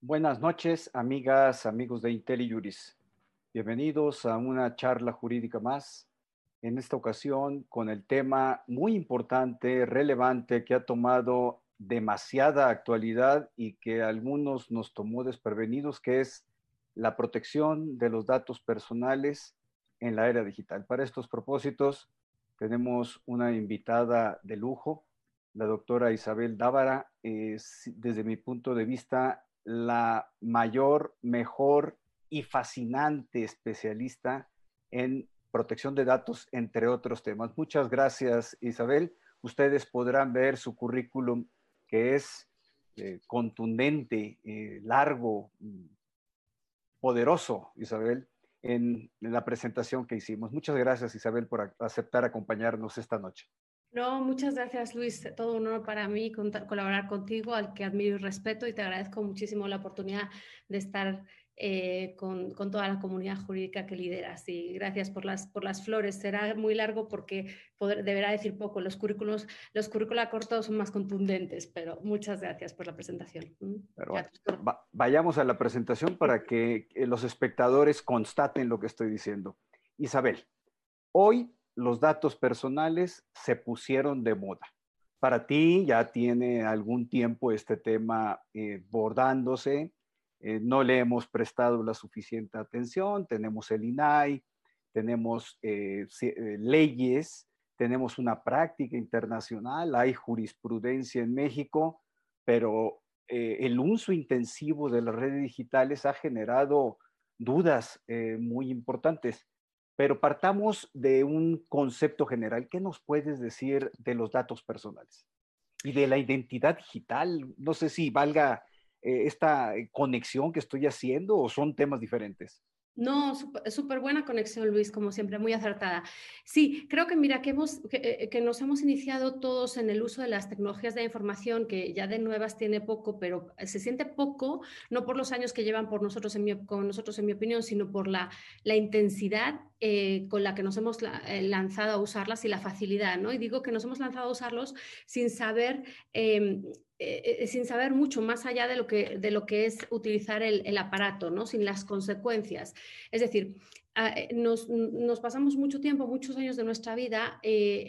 Buenas noches, amigas, amigos de IntelliJuris. Bienvenidos a una charla jurídica más. En esta ocasión con el tema muy importante, relevante, que ha tomado demasiada actualidad y que a algunos nos tomó desprevenidos, que es la protección de los datos personales en la era digital. Para estos propósitos tenemos una invitada de lujo, la doctora Isabel Dávara, es desde mi punto de vista la mayor, mejor y fascinante especialista en protección de datos, entre otros temas. Muchas gracias, Isabel. Ustedes podrán ver su currículum que es eh, contundente, eh, largo, poderoso, Isabel, en, la presentación que hicimos. Muchas gracias, Isabel, por aceptar acompañarnos esta noche. No, muchas gracias Luis. Todo un honor para mí colaborar contigo, al que admiro y respeto y te agradezco muchísimo la oportunidad de estar eh, con, toda la comunidad jurídica que lideras. Y gracias por las, por las flores. Será muy largo porque deberá decir poco. Los currículos, los currícula cortos son más contundentes, pero muchas gracias por la presentación. Mm, vayamos a la presentación para que los espectadores constaten lo que estoy diciendo. Isabel, hoy los datos personales se pusieron de moda. Para ti ya tiene algún tiempo este tema eh, bordándose, eh, no le hemos prestado la suficiente atención, tenemos el INAI, tenemos eh, leyes, tenemos una práctica internacional, hay jurisprudencia en México, pero el uso intensivo de las redes digitales ha generado dudas muy importantes. Pero partamos de un concepto general. ¿Qué nos puedes decir de los datos personales y de la identidad digital? No sé si valga eh, esta eh, conexión que estoy haciendo o son temas diferentes. No, súper buena conexión, Luis, como siempre, muy acertada. Sí, creo que mira, que, hemos, eh, que, nos hemos iniciado todos en el uso de las tecnologías de información, que ya de nuevas tiene poco, pero se siente poco, no por los años que llevan por nosotros en mi, con nosotros, en mi opinión, sino por la, la intensidad con la que nos hemos lanzado a usarlas y la facilidad, ¿no? Y digo que nos hemos lanzado a usarlos sin saber em, eh, sin saber mucho más allá de lo que, de lo que es utilizar el, aparato, ¿no? sin las consecuencias. Es decir, ah, nos, pasamos mucho tiempo, muchos años de nuestra vida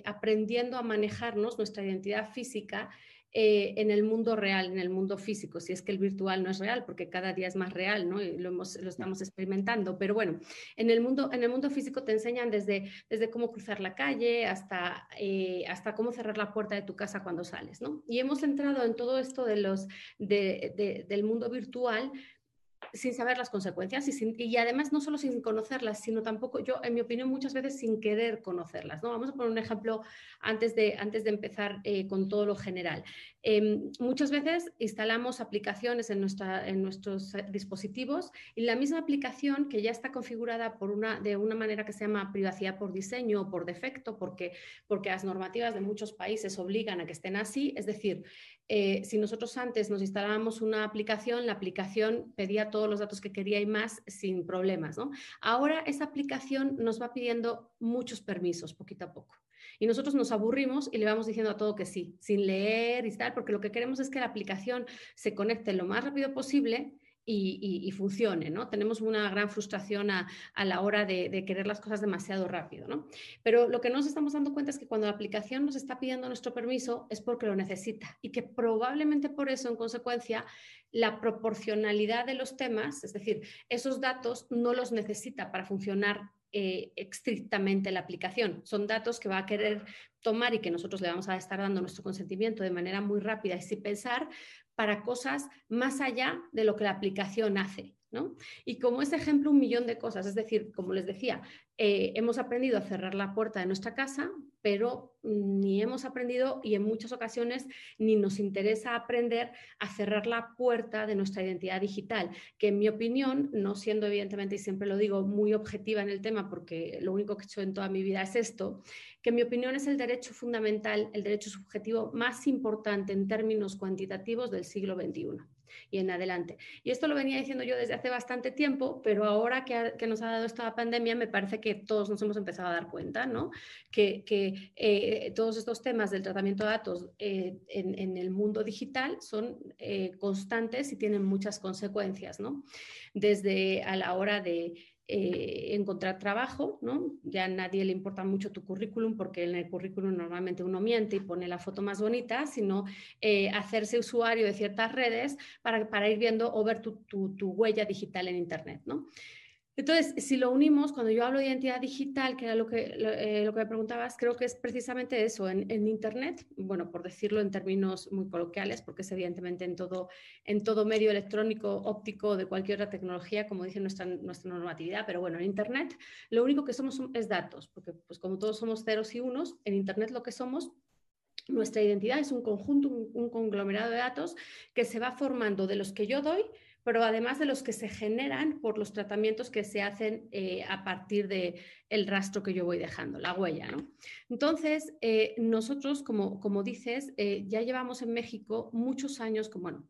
aprendiendo a manejarnos nuestra identidad física eh, en el mundo real, en el mundo físico, si es que el virtual no es real, porque cada día es más real, ¿no? Y lo, lo estamos experimentando. Pero bueno, en el mundo, en el mundo físico te enseñan desde, desde cómo cruzar la calle hasta, eh, hasta cómo cerrar la puerta de tu casa cuando sales, ¿no? Y hemos entrado en todo esto de los, del mundo virtual sin saber las consecuencias y, además no solo sin conocerlas, sino tampoco, yo en mi opinión muchas veces sin querer conocerlas. ¿no? Vamos a poner un ejemplo antes de, antes de empezar eh, con todo lo general. Em, muchas veces instalamos aplicaciones en, nuestra, en nuestros eh, dispositivos y la misma aplicación que ya está configurada por una, de una manera que se llama privacidad por diseño o por defecto, porque, porque las normativas de muchos países obligan a que estén así, es decir, eh, si nosotros antes nos instalábamos una aplicación, la aplicación pedía todos los datos que quería y más sin problemas. ¿no? Ahora esa aplicación nos va pidiendo muchos permisos poquito a poco. Y nosotros nos aburrimos y le vamos diciendo a todo que sí, sin leer y tal, porque lo que queremos es que la aplicación se conecte lo más rápido posible y, funcione, ¿no? Tenemos una gran frustración a, la hora de, querer las cosas demasiado rápido, ¿no? Pero lo que nos estamos dando cuenta es que cuando la aplicación nos está pidiendo nuestro permiso es porque lo necesita y que probablemente por eso, en consecuencia, la proporcionalidad de los temas, es decir, esos datos no los necesita para funcionar eh, estrictamente la aplicación. Son datos que va a querer tomar y que nosotros le vamos a estar dando nuestro consentimiento de manera muy rápida y sin pensar para cosas más allá de lo que la aplicación hace. ¿no? Y como ese ejemplo, un millón de cosas. Es decir, como les decía, eh, hemos aprendido a cerrar la puerta de nuestra casa, pero ni hemos aprendido y en muchas ocasiones ni nos interesa aprender a cerrar la puerta de nuestra identidad digital, que en mi opinión, no siendo evidentemente, y siempre lo digo, muy objetiva en el tema, porque lo único que he hecho en toda mi vida es esto, que en mi opinión es el derecho fundamental, el derecho subjetivo más importante en términos cuantitativos del siglo XXI. Y en adelante. Y esto lo venía diciendo yo desde hace bastante tiempo, pero ahora que, nos ha dado esta pandemia, me parece que todos nos hemos empezado a dar cuenta, ¿no? Que, eh, todos estos temas del tratamiento de datos eh, en, el mundo digital son eh, constantes y tienen muchas consecuencias, ¿no? Desde a la hora de eh, encontrar trabajo, ¿no? Ya a nadie le importa mucho tu currículum porque en el currículum normalmente uno miente y pone la foto más bonita, sino eh, hacerse usuario de ciertas redes para, para ir viendo o ver tu, tu, tu huella digital en Internet, ¿no? Entonces, si lo unimos, cuando yo hablo de identidad digital, que era lo que, lo, eh, que me preguntabas, creo que es precisamente eso, en, Internet, bueno, por decirlo en términos muy coloquiales, porque es evidentemente en todo, en todo medio electrónico, óptico, de cualquier otra tecnología, como dice nuestra, nuestra normatividad, pero bueno, en Internet lo único que somos es datos, porque pues como todos somos ceros y unos, en Internet lo que somos nuestra identidad es un conjunto, un, conglomerado de datos que se va formando de los que yo doy pero además de los que se generan por los tratamientos que se hacen eh, a partir del el rastro que yo voy dejando, la huella. ¿no? Entonces, eh, nosotros, como, como dices, eh, ya llevamos en México muchos años, como, bueno,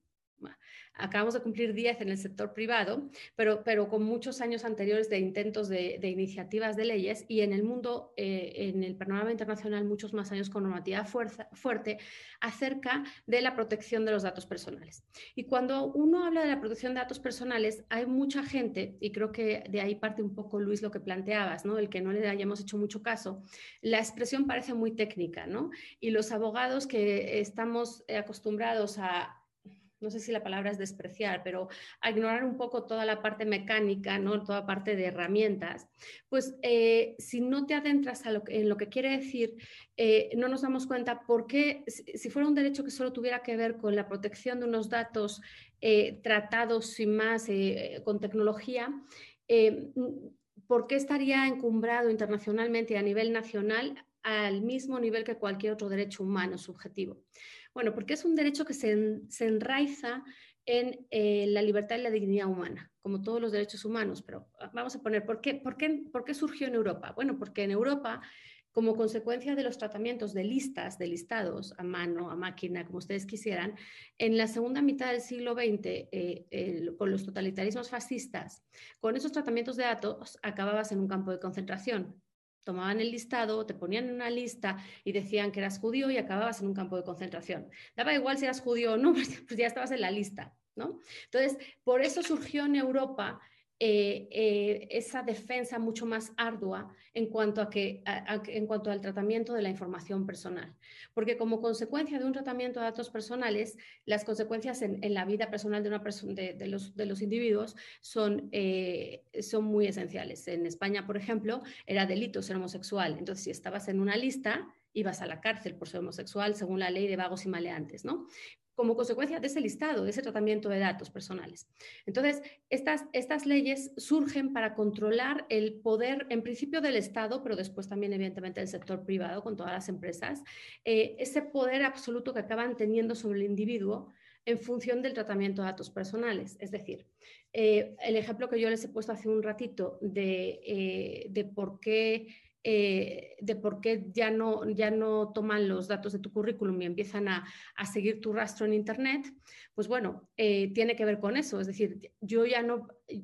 acabamos de cumplir 10 en el sector privado, pero, pero con muchos años anteriores de intentos de, iniciativas de leyes y en el mundo, eh, en el panorama internacional, muchos más años con normativa fuerte acerca de la protección de los datos personales. Y cuando uno habla de la protección de datos personales, hay mucha gente, y creo que de ahí parte un poco, Luis, lo que planteabas, ¿no? el que no le hayamos hecho mucho caso, la expresión parece muy técnica, ¿no? Y los abogados que estamos acostumbrados a no sé si la palabra es despreciar, pero a ignorar un poco toda la parte mecánica, ¿no? toda parte de herramientas, pues eh, si no te adentras en lo que quiere decir, eh, no nos damos cuenta por qué, si, fuera un derecho que solo tuviera que ver con la protección de unos datos eh, tratados sin más con tecnología, ¿por qué estaría encumbrado internacionalmente y a nivel nacional al mismo nivel que cualquier otro derecho humano subjetivo? Bueno, porque es un derecho que se, enraiza en eh, la libertad y la dignidad humana, como todos los derechos humanos. Pero ah, vamos a poner, ¿por qué, por, qué, ¿por qué surgió en Europa? Bueno, porque en Europa, como consecuencia de los tratamientos de listas, de listados, a mano, a máquina, como ustedes quisieran, en la segunda mitad del siglo XX, eh, con los totalitarismos fascistas, con esos tratamientos de datos, acababas en un campo de concentración tomaban el listado, te ponían en una lista y decían que eras judío y acababas en un campo de concentración. Daba igual si eras judío o no, pues, ya estabas en la lista, ¿no? Entonces, por eso surgió en Europa eh, eh, esa defensa mucho más ardua en cuanto, a que, en cuanto al tratamiento de la información personal. Porque como consecuencia de un tratamiento de datos personales, las consecuencias en, la vida personal de, una de, de, los, de los, individuos son, eh, son muy esenciales. En España, por ejemplo, era delito ser homosexual. Entonces, si estabas en una lista, ibas a la cárcel por ser homosexual según la ley de vagos y maleantes, ¿no? Como consecuencia de ese listado, de ese tratamiento de datos personales. Entonces, estas, leyes surgen para controlar el poder, en principio del Estado, pero después también, evidentemente, del sector privado, con todas las empresas, eh, ese poder absoluto que acaban teniendo sobre el individuo en función del tratamiento de datos personales. Es decir, eh, el ejemplo que yo les he puesto hace un ratito de, eh, de por qué eh, de por qué ya no, ya no toman los datos de tu currículum y empiezan a, seguir tu rastro en Internet, pues bueno, eh, tiene que ver con eso. Es decir, yo ya no, eh,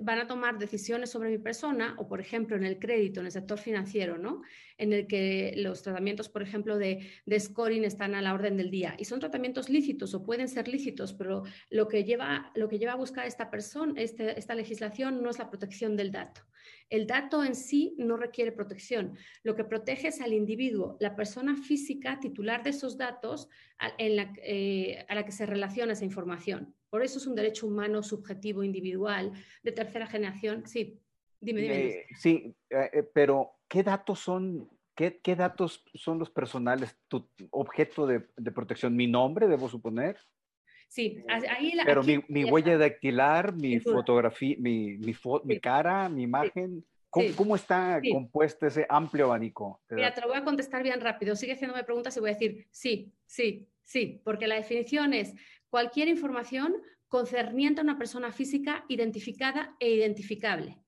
van a tomar decisiones sobre mi persona o, por ejemplo, en el crédito, en el sector financiero, ¿no? En el que los tratamientos, por ejemplo, de, scoring están a la orden del día. Y son tratamientos lícitos o pueden ser lícitos, pero lo que lleva, lo que lleva a buscar esta persona, este, esta legislación no es la protección del dato. El dato en sí no requiere protección. Lo que protege es al individuo, la persona física titular de esos datos eh, a la, que se relaciona esa información. Por eso es un derecho humano subjetivo, individual, de tercera generación. Sí, dime, dime. Eh, sí, eh, pero ¿qué datos son ¿Qué, datos son los personales, objeto de, protección? ¿Mi nombre, debo suponer? Sí, ahí la, Pero mi, mi huella dactilar, mi fotografía, mi, mi, mi, cara, mi imagen, ¿cómo, está compuesto ese amplio abanico? Mira, te lo voy a contestar bien rápido. Sigue haciéndome preguntas y voy a decir sí, sí, sí, porque la definición es cualquier información concerniente a una persona física identificada e identificable.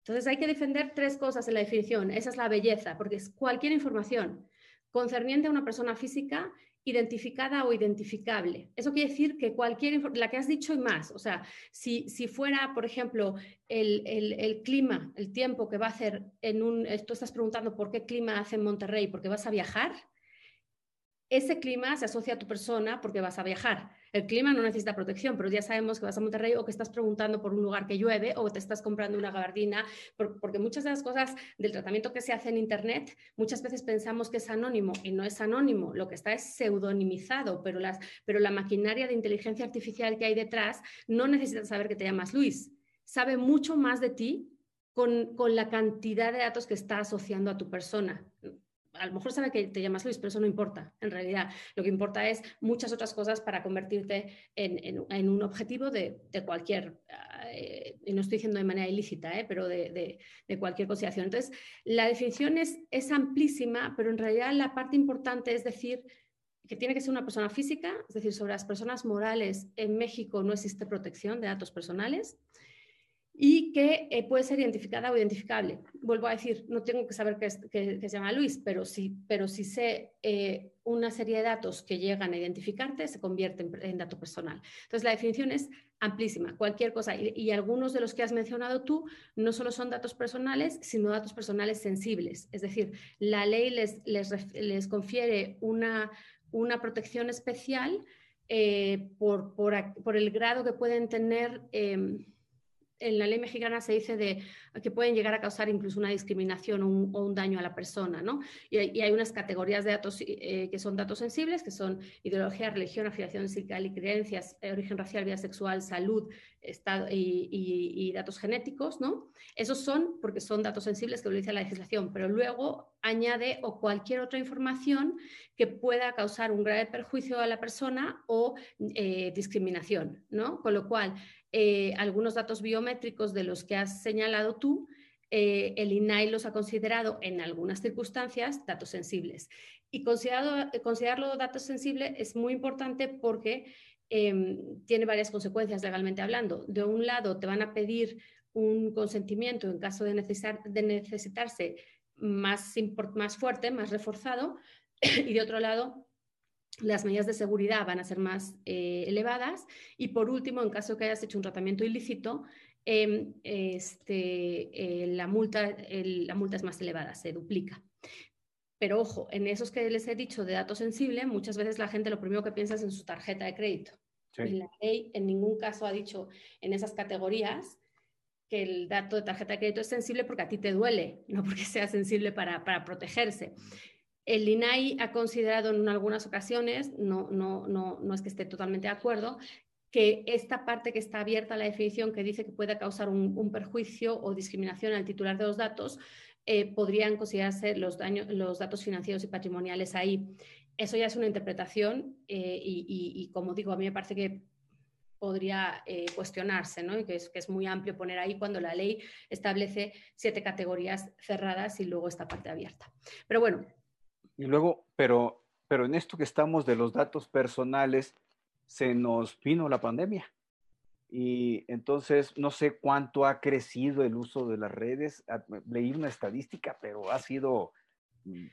Entonces hay que defender tres cosas en la definición. Esa es la belleza, porque es cualquier información concerniente a una persona física identificada o identificable. Eso quiere decir que cualquier, la que has dicho y más, o sea, si, si fuera, por ejemplo, el, el, clima, el tiempo que va a hacer en un, tú estás preguntando por qué clima hace en Monterrey, porque vas a viajar, ese clima se asocia a tu persona porque vas a viajar. El clima no necesita protección, pero ya sabemos que vas a Monterrey o que estás preguntando por un lugar que llueve o te estás comprando una gabardina, porque muchas de las cosas del tratamiento que se hace en Internet, muchas veces pensamos que es anónimo y no es anónimo, lo que está es pseudonimizado, pero, la maquinaria de inteligencia artificial que hay detrás no necesita saber que te llamas Luis, sabe mucho más de ti con la cantidad de datos que está asociando a tu persona a lo mejor sabe que te llamas Luis, pero eso no importa. En realidad, lo que importa es muchas otras cosas para convertirte en, un objetivo de, cualquier, eh, y no estoy diciendo de manera ilícita, eh, pero de, cualquier consideración. Entonces, la definición es, es amplísima, pero en realidad la parte importante es decir que tiene que ser una persona física, es decir, sobre las personas morales en México no existe protección de datos personales y que eh, puede ser identificada o identificable. Vuelvo a decir, no tengo que saber que, se llama Luis, pero si, pero si sé eh, una serie de datos que llegan a identificarte, se convierte en, dato personal. Entonces, la definición es amplísima, cualquier cosa. Y, algunos de los que has mencionado tú no solo son datos personales, sino datos personales sensibles. Es decir, la ley les, les, confiere una, una protección especial eh, por, por, el grado que pueden tener em, en la ley mexicana se dice de, que pueden llegar a causar incluso una discriminación o un, daño a la persona, ¿no? Y, hay unas categorías de datos eh, que son datos sensibles, que son ideología, religión, afiliación sindical y creencias, eh, origen racial, vida sexual, salud estado, y, datos genéticos, ¿no? Esos son porque son datos sensibles que lo dice la legislación, pero luego añade o cualquier otra información que pueda causar un grave perjuicio a la persona o eh, discriminación, ¿no? Con lo cual, eh, algunos datos biométricos de los que has señalado tú, eh, el INAI los ha considerado en algunas circunstancias datos sensibles. Y considerado, considerarlo datos sensibles es muy importante porque em, tiene varias consecuencias legalmente hablando. De un lado, te van a pedir un consentimiento en caso de, de necesitarse más, más fuerte, más reforzado, y de otro lado, las medidas de seguridad van a ser más eh, elevadas y por último, en caso de que hayas hecho un tratamiento ilícito, em, este, eh, la, multa, la multa es más elevada, se duplica. Pero ojo, en esos que les he dicho de datos sensibles, muchas veces la gente lo primero que piensa es en su tarjeta de crédito. Y la ley en ningún caso ha dicho en esas categorías que el dato de tarjeta de crédito es sensible porque a ti te duele, no porque sea sensible para, para protegerse. El INAI ha considerado en algunas ocasiones, no, no, no, no es que esté totalmente de acuerdo, que esta parte que está abierta a la definición, que dice que puede causar un, perjuicio o discriminación al titular de los datos, eh, podrían considerarse los, los datos financieros y patrimoniales ahí. Eso ya es una interpretación eh, y, como digo, a mí me parece que podría eh, cuestionarse, ¿no? Y que es, que es, muy amplio poner ahí cuando la ley establece siete categorías cerradas y luego esta parte abierta. Pero bueno, y luego, pero, pero en esto que estamos de los datos personales, se nos vino la pandemia. Y entonces no sé cuánto ha crecido el uso de las redes. Ah, Leí una estadística, pero ha sido mm,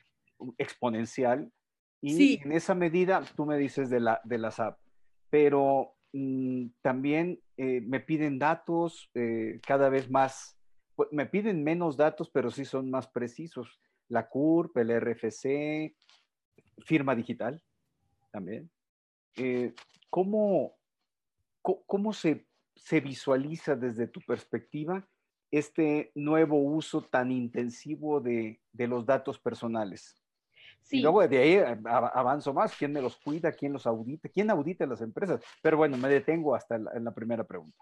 exponencial. Y en esa medida, tú me dices de, la, de las apps, pero mm, también eh, me piden datos eh, cada vez más, pues, me piden menos datos, pero sí son más precisos la CURP, el RFC, firma digital también. Eh, ¿Cómo, cómo se, se, visualiza desde tu perspectiva este nuevo uso tan intensivo de, de los datos personales? Y luego de ahí avanzo más, ¿quién me los cuida? ¿Quién los audita? ¿Quién audita las empresas? Pero bueno, me detengo hasta en la primera pregunta.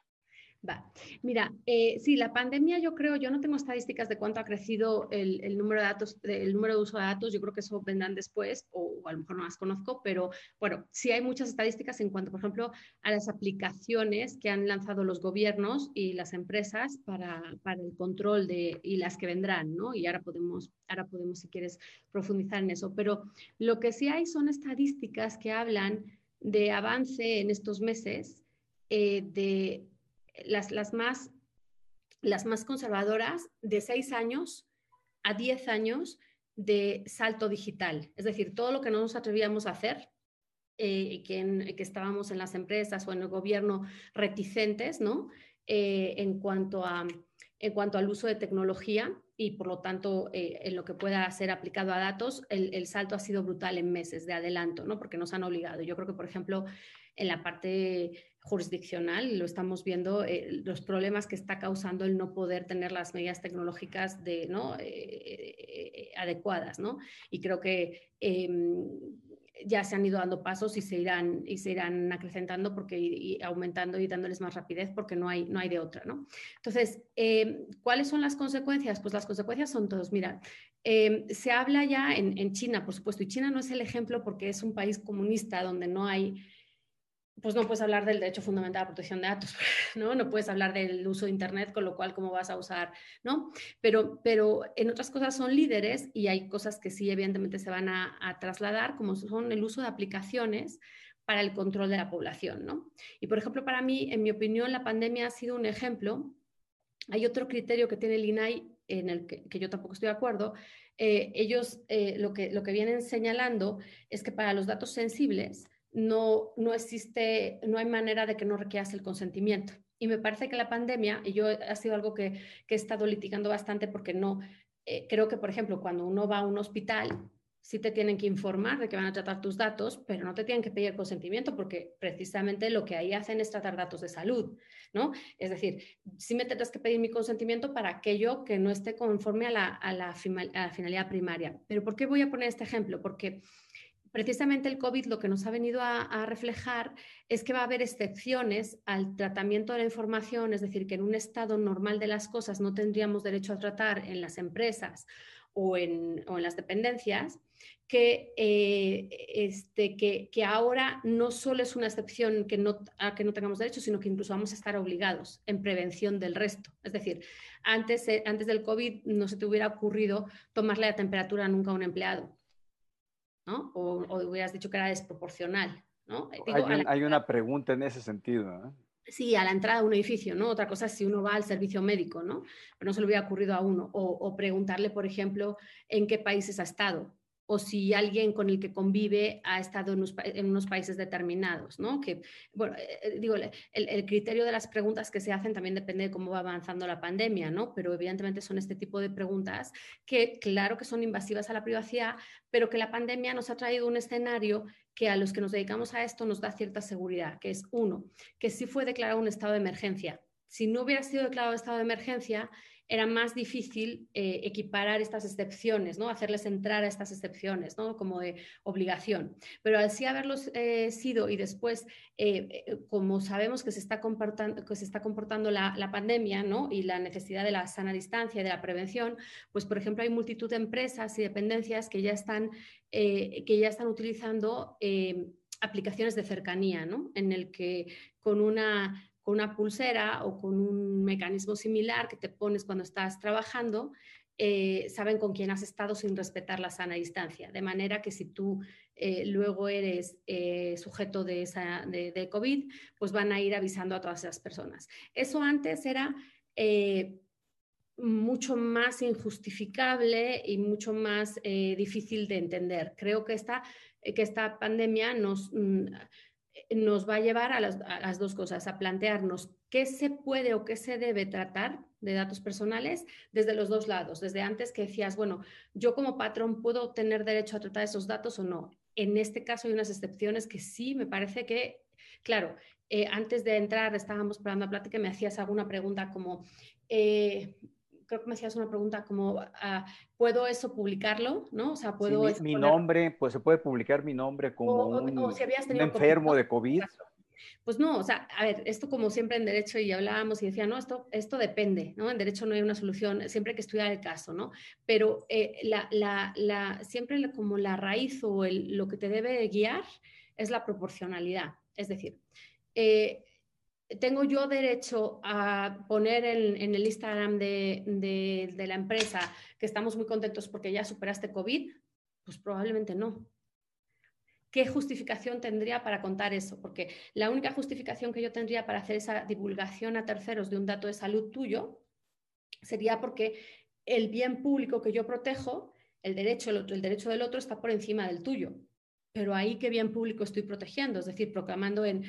Va. Mira, eh, sí, la pandemia yo creo, yo no tengo estadísticas de cuánto ha crecido el, número de datos, el número de uso de datos, yo creo que eso vendrán después, o, a lo mejor no las conozco, pero bueno, sí hay muchas estadísticas en cuanto, por ejemplo, a las aplicaciones que han lanzado los gobiernos y las empresas para, el control de, y las que vendrán, ¿no? Y ahora podemos, ahora podemos, si quieres, profundizar en eso. Pero lo que sí hay son estadísticas que hablan de avance en estos meses eh, de las, las, más, las más conservadoras, de 6 años a 10 años, de salto digital, es decir, todo lo que no nos atrevíamos a hacer eh, que, que, estábamos en las empresas o en el gobierno reticentes, ¿no? Eh, en, cuanto a, en cuanto al uso de tecnología y por lo tanto eh, en lo que pueda ser aplicado a datos, el, el, salto ha sido brutal en meses de adelanto, ¿no? Porque nos han obligado. Yo creo que, por ejemplo, en la parte jurisdiccional, lo estamos viendo, eh, los problemas que está causando el no poder tener las medidas tecnológicas de, ¿no? adecuadas. ¿no? Y creo que em, ya se han ido dando pasos y se irán, y se irán acrecentando porque, y aumentando y dándoles más rapidez porque no hay, no hay de otra. ¿no? Entonces, eh, ¿cuáles son las consecuencias? Pues las consecuencias son todos. Mira, eh, se habla ya en, en, China, por supuesto, y China no es el ejemplo porque es un país comunista donde no hay pues no puedes hablar del derecho fundamental a la protección de datos, ¿no? No puedes hablar del uso de Internet, con lo cual, ¿cómo vas a usar, no? Pero, pero en otras cosas son líderes y hay cosas que sí, evidentemente, se van a, trasladar, como son el uso de aplicaciones para el control de la población, ¿no? Y, por ejemplo, para mí, en mi opinión, la pandemia ha sido un ejemplo. Hay otro criterio que tiene el INAI en el que, yo tampoco estoy de acuerdo. Eh, ellos eh, lo, que, lo que vienen señalando es que para los datos sensibles, no, no existe, no hay manera de que no requieras el consentimiento. Y me parece que la pandemia, y yo ha sido algo que, he estado litigando bastante porque no, eh, creo que, por ejemplo, cuando uno va a un hospital, sí te tienen que informar de que van a tratar tus datos, pero no te tienen que pedir consentimiento porque precisamente lo que ahí hacen es tratar datos de salud, ¿no? Es decir, sí me tendrás que pedir mi consentimiento para aquello que no esté conforme a la, a la finalidad primaria. Pero ¿por qué voy a poner este ejemplo? Porque precisamente el COVID lo que nos ha venido a, reflejar es que va a haber excepciones al tratamiento de la información, es decir, que en un estado normal de las cosas no tendríamos derecho a tratar en las empresas o en, las dependencias, que, eh, este, que, que, ahora no solo es una excepción que no, a que no tengamos derecho, sino que incluso vamos a estar obligados en prevención del resto. Es decir, antes, eh, antes del COVID no se te hubiera ocurrido tomarle la temperatura nunca a un empleado o, hubieras dicho que era desproporcional, ¿no? hay, una pregunta en ese sentido, Sí, a la entrada de un edificio, ¿no? Otra cosa es si uno va al servicio médico, ¿no? Pero no se le hubiera ocurrido a uno. o preguntarle, por ejemplo, en qué países ha estado, o si alguien con el que convive ha estado en unos, países determinados, ¿no? Que, bueno, eh, eh, digo, el, criterio de las preguntas que se hacen también depende de cómo va avanzando la pandemia, ¿no? Pero evidentemente son este tipo de preguntas que, claro que son invasivas a la privacidad, pero que la pandemia nos ha traído un escenario que a los que nos dedicamos a esto nos da cierta seguridad, que es uno, que sí fue declarado un estado de emergencia. Si no hubiera sido declarado estado de emergencia, era más difícil eh, equiparar estas excepciones, ¿no? hacerles entrar a estas excepciones ¿no? como de obligación. Pero al sí haberlos eh, sido y después, eh, como sabemos que se está comportando, que se está comportando la, pandemia ¿no? y la necesidad de la sana distancia y de la prevención, pues por ejemplo hay multitud de empresas y dependencias que ya están, que ya están utilizando aplicaciones de cercanía, ¿no? en el que con una una pulsera o con un mecanismo similar que te pones cuando estás trabajando, eh, saben con quién has estado sin respetar la sana distancia. De manera que si tú eh, luego eres eh, sujeto de, esa, de, COVID, pues van a ir avisando a todas esas personas. Eso antes era mucho más injustificable y mucho más difícil de entender. Creo que esta, que esta pandemia nos... Mm, nos va a llevar a las, dos cosas, a plantearnos qué se puede o qué se debe tratar de datos personales desde los dos lados. Desde antes que decías, bueno, yo como patrón puedo tener derecho a tratar esos datos o no. En este caso hay unas excepciones que sí me parece que, claro, eh, antes de entrar estábamos preparando la plática y me hacías alguna pregunta como, eh, creo que me hacías una pregunta como, ah, ¿puedo eso publicarlo? ¿No? O sea, ¿puedo... mi, nombre, pues se puede publicar mi nombre como un, enfermo de COVID. Pues no, o sea, a ver, esto como siempre en derecho y hablábamos y decía, no, esto, esto depende, ¿no? En derecho no hay una solución, siempre hay que estudiar el caso, ¿no? Pero eh, la, la, la, siempre como la raíz o el, lo que te debe guiar es la proporcionalidad. Es decir, eh, ¿Tengo yo derecho a poner en, el Instagram de, la empresa que estamos muy contentos porque ya superaste COVID? Pues probablemente no. ¿Qué justificación tendría para contar eso? Porque la única justificación que yo tendría para hacer esa divulgación a terceros de un dato de salud tuyo sería porque el bien público que yo protejo el derecho, el derecho del otro está por encima del tuyo. Pero ahí qué bien público estoy protegiendo, es decir, proclamando en,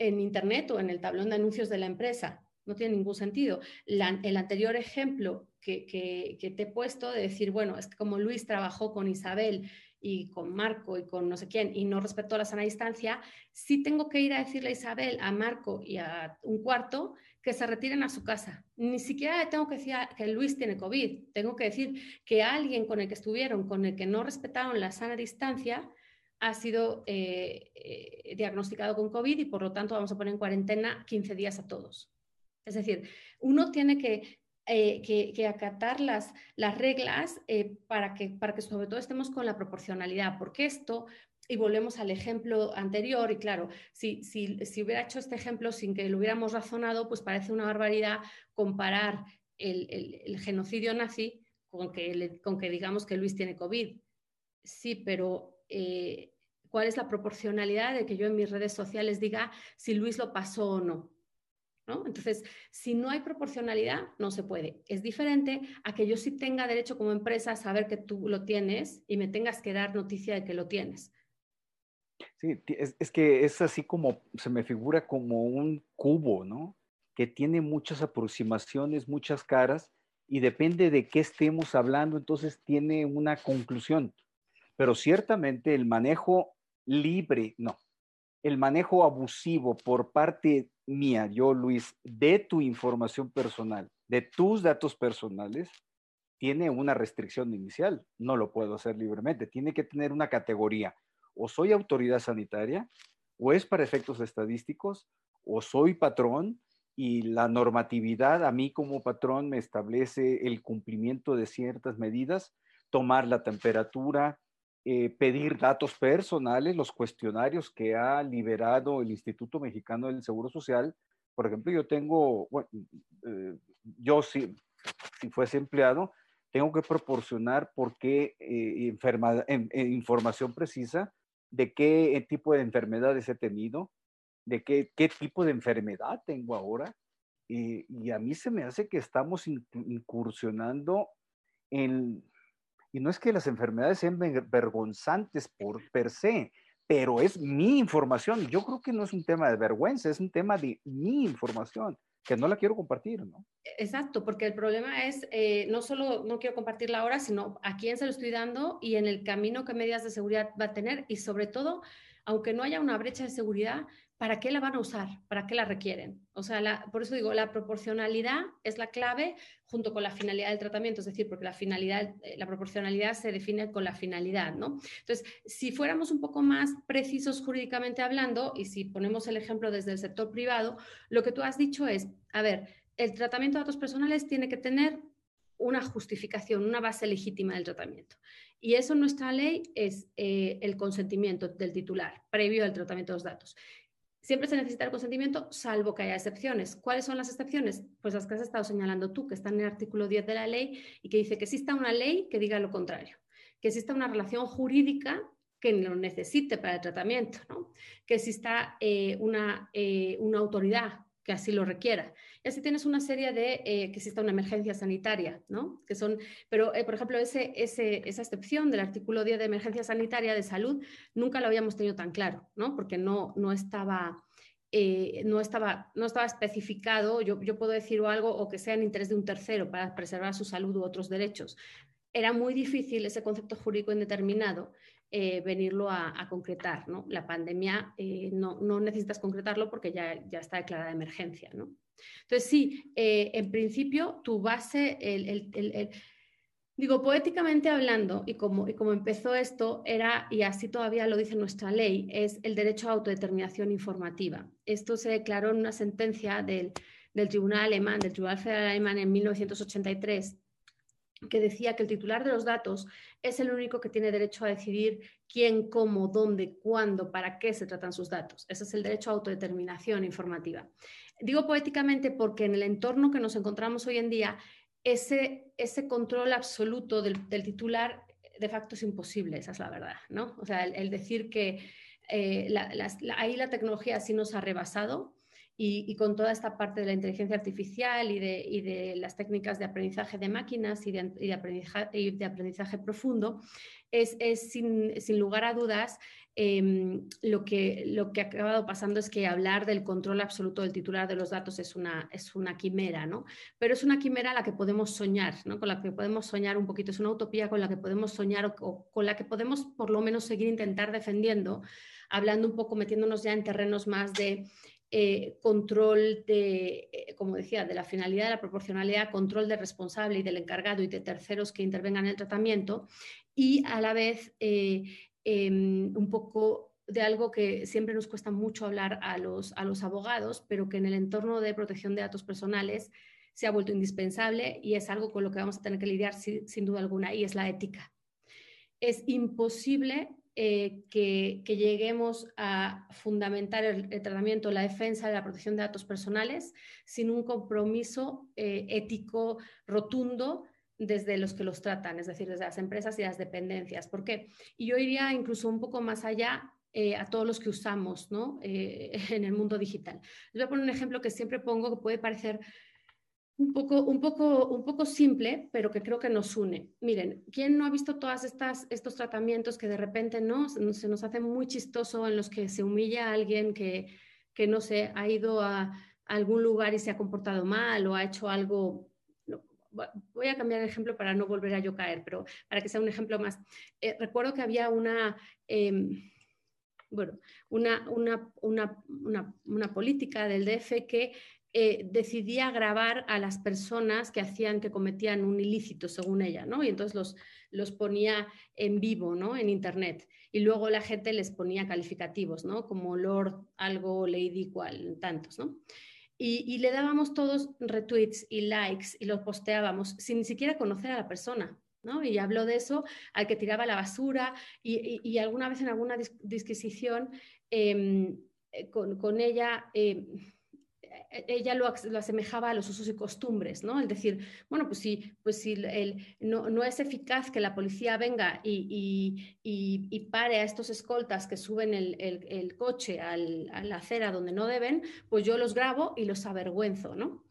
Internet o en el tablón de anuncios de la empresa. No tiene ningún sentido. el anterior ejemplo que, que, te he puesto de decir, bueno, es que como Luis trabajó con Isabel y con Marco y con no sé quién y no respetó la sana distancia, sí tengo que ir a decirle a Isabel, a Marco y a un cuarto que se retiren a su casa. Ni siquiera tengo que decir que Luis tiene COVID. Tengo que decir que alguien con el que estuvieron, con el que no respetaron la sana distancia, ha sido eh, eh, diagnosticado con COVID y por lo tanto vamos a poner en cuarentena 15 días a todos. Es decir, uno tiene que, eh, acatar las, las reglas para, que, para que sobre todo estemos con la proporcionalidad, porque esto y volvemos al ejemplo anterior, y claro, si, si, hubiera hecho este ejemplo sin que lo hubiéramos razonado, pues parece una barbaridad comparar el, genocidio nazi con que, con que digamos que Luis tiene COVID. Sí, pero ¿cuál es la proporcionalidad de que yo en mis redes sociales diga si Luis lo pasó o no? ¿No? Entonces, si no hay proporcionalidad, no se puede. Es diferente a que yo sí tenga derecho como empresa a saber que tú lo tienes y me tengas que dar noticia de que lo tienes. Sí, es, que es así como se me figura como un cubo, ¿no? Que tiene muchas aproximaciones, muchas caras, y depende de qué estemos hablando, entonces tiene una conclusión. Pero ciertamente el manejo libre, no, el manejo abusivo por parte mía, yo Luis, de tu información personal, de tus datos personales, tiene una restricción inicial. No lo puedo hacer libremente, tiene que tener una categoría. O soy autoridad sanitaria, o es para efectos estadísticos, o soy patrón y la normatividad a mí como patrón me establece el cumplimiento de ciertas medidas, tomar la temperatura, eh, pedir datos personales, los cuestionarios que ha liberado el Instituto Mexicano del Seguro Social. Por ejemplo, yo tengo, bueno, eh, yo si, si fuese empleado, tengo que proporcionar por qué eh, información precisa de qué tipo de enfermedades he tenido, de qué, qué tipo de enfermedad tengo ahora. Y, a mí se me hace que estamos incursionando en, y no es que las enfermedades sean vergonzantes por per se, pero es mi información. Yo creo que no es un tema de vergüenza, es un tema de mi información que no la quiero compartir, ¿no? Exacto, porque el problema es eh, no solo no quiero compartirla ahora, sino a quién se lo estoy dando y en el camino qué medidas de seguridad va a tener y sobre todo, aunque no haya una brecha de seguridad, ¿para qué la van a usar? ¿Para qué la requieren? O sea, por eso digo, la proporcionalidad es la clave junto con la finalidad del tratamiento, es decir, porque la finalidad, eh, la proporcionalidad se define con la finalidad, ¿no? Entonces, si fuéramos un poco más precisos jurídicamente hablando, y si ponemos el ejemplo desde el sector privado, lo que tú has dicho es, a ver, el tratamiento de datos personales tiene que tener una justificación, una base legítima del tratamiento. Y eso en nuestra ley es eh, el consentimiento del titular previo al tratamiento de los datos. Siempre se necesita el consentimiento, salvo que haya excepciones. ¿Cuáles son las excepciones? Pues las que has estado señalando tú, que están en el artículo 10 de la ley y que dice que exista una ley que diga lo contrario, que exista una relación jurídica que lo necesite para el tratamiento, que exista eh, una, eh, una autoridad así lo requiera. Y así tienes una serie de eh, que exista una emergencia sanitaria, ¿no? Que son, pero, por ejemplo, ese, esa excepción del artículo 10 de emergencia sanitaria de salud nunca lo habíamos tenido tan claro, ¿no? Porque no, no estaba... no, estaba, no estaba especificado, yo, yo puedo decir algo o que sea en interés de un tercero para preservar su salud u otros derechos. Era muy difícil ese concepto jurídico indeterminado eh, venirlo a, concretar. ¿no? La pandemia eh, no, no, necesitas concretarlo porque ya, ya está declarada emergencia. ¿no? Entonces, sí, eh, en principio tu base, el, el, digo, poéticamente hablando, y como, y como empezó esto, era, y así todavía lo dice nuestra ley, es el derecho a autodeterminación informativa. Esto se declaró en una sentencia del, del Tribunal Alemán, del Tribunal Federal Alemán en 1983 que decía que el titular de los datos es el único que tiene derecho a decidir quién, cómo, dónde, cuándo, para qué se tratan sus datos. Ese es el derecho a autodeterminación informativa. Digo poéticamente porque en el entorno que nos encontramos hoy en día, ese, ese control absoluto del, titular de facto es imposible, esa es la verdad, ¿no? O sea, el, decir que eh, ahí la tecnología sí nos ha rebasado y, con toda esta parte de la inteligencia artificial y de, las técnicas de aprendizaje de máquinas y de, aprendizaje, profundo, es, sin, lugar a dudas em, lo, que, lo que ha acabado pasando es que hablar del control absoluto del titular de los datos es una, es una quimera, ¿no? Pero es una quimera a la que podemos soñar, ¿no? Con la que podemos soñar un poquito, es una utopía con la que podemos soñar o con la que podemos por lo menos seguir intentar defendiendo, hablando un poco, metiéndonos ya en terrenos más de eh, control de, eh, como decía, de la finalidad de la proporcionalidad, control del responsable y del encargado y de terceros que intervengan en el tratamiento y a la vez eh, em, un poco de algo que siempre nos cuesta mucho hablar a los, a los abogados, pero que en el entorno de protección de datos personales se ha vuelto indispensable y es algo con lo que vamos a tener que lidiar sin duda alguna y es la ética. Es imposible eh, que, lleguemos a fundamentar el, tratamiento, la defensa de la protección de datos personales sin un compromiso eh, ético rotundo desde los que los tratan, es decir, desde las empresas y las dependencias. ¿Por qué? Y yo iría incluso un poco más allá eh, a todos los que usamos ¿no? en el mundo digital. Les voy a poner un ejemplo que siempre pongo que puede parecer un poco, un, poco, un poco simple, pero que creo que nos une. Miren, ¿quién no ha visto todos estos tratamientos que de repente no se nos hace muy chistoso en los que se humilla a alguien que, que no sé, ha ido a, algún lugar y se ha comportado mal o ha hecho algo voy a cambiar el ejemplo para no volver a yo caer, pero para que sea un ejemplo más. Eh, recuerdo que había una, em, bueno, una, una, una, una, política del DF que eh, decidía grabar a las personas que hacían, que cometían un ilícito, según ella, ¿no? Y entonces los, los ponía en vivo, ¿no? En Internet. Y luego la gente les ponía calificativos, ¿no? Como Lord, algo, Lady, cual, tantos, ¿no? Y, le dábamos todos retweets y likes y los posteábamos sin ni siquiera conocer a la persona, ¿no? Y habló de eso al que tiraba la basura y, alguna vez en alguna disquisición em, eh, con, con, ella... Em, ella lo, asemejaba a los usos y costumbres, ¿no? Es decir, bueno, pues si, pues si no, es eficaz que la policía venga y, pare a estos escoltas que suben el, coche a la acera donde no deben, pues yo los grabo y los avergüenzo, ¿no?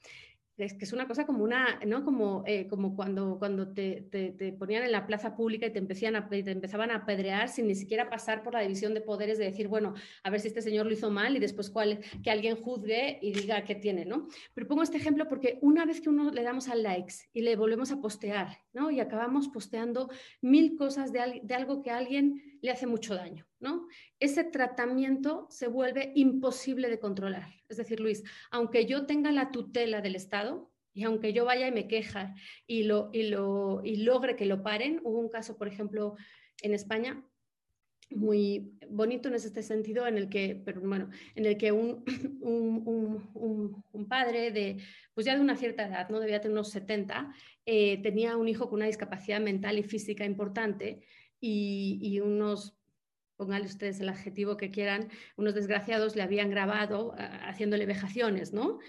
Es que es una cosa como una, ¿no? Como, eh, como cuando, cuando te, te, ponían en la plaza pública y te, empezaban a, te empezaban a apedrear sin ni siquiera pasar por la división de poderes de decir, bueno, a ver si este señor lo hizo mal y después cuál, que alguien juzgue y diga qué tiene, ¿no? Pero pongo este ejemplo porque una vez que uno le damos al likes y le volvemos a postear, ¿no? Y acabamos posteando mil cosas de, de algo que alguien le hace mucho daño, ¿no? Ese tratamiento se vuelve imposible de controlar. Es decir, Luis, aunque yo tenga la tutela del Estado y aunque yo vaya y me queja y, lo, y, lo, y logre que lo paren, hubo un caso, por ejemplo, en España muy bonito en este sentido, en el que, pero bueno, en el que un, un, un, padre de, pues ya de una cierta edad, ¿no? debía tener unos 70, eh, tenía un hijo con una discapacidad mental y física importante y, unos, pónganle ustedes el adjetivo que quieran, unos desgraciados le habían grabado haciéndole vejaciones, ¿no?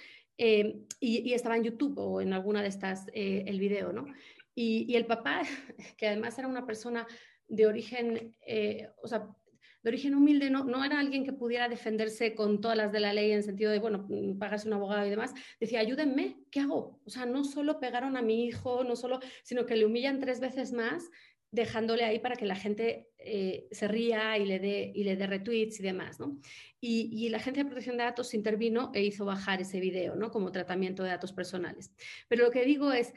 Eh, y, estaba en YouTube o en alguna de estas eh, el video, ¿no? Y, el papá, que además era una persona de origen, eh, o sea, de origen humilde, no, no era alguien que pudiera defenderse con todas las de la ley en sentido de, bueno, pagas un abogado y demás, decía, ayúdenme, ¿qué hago? O sea, no solo pegaron a mi hijo, no solo, sino que le humillan tres veces más dejándole ahí para que la gente eh, se ría y le dé y le dé retweets y demás, ¿no? Y, y, la Agencia de Protección de Datos intervino e hizo bajar ese video, ¿no? Como tratamiento de datos personales. Pero lo que digo es,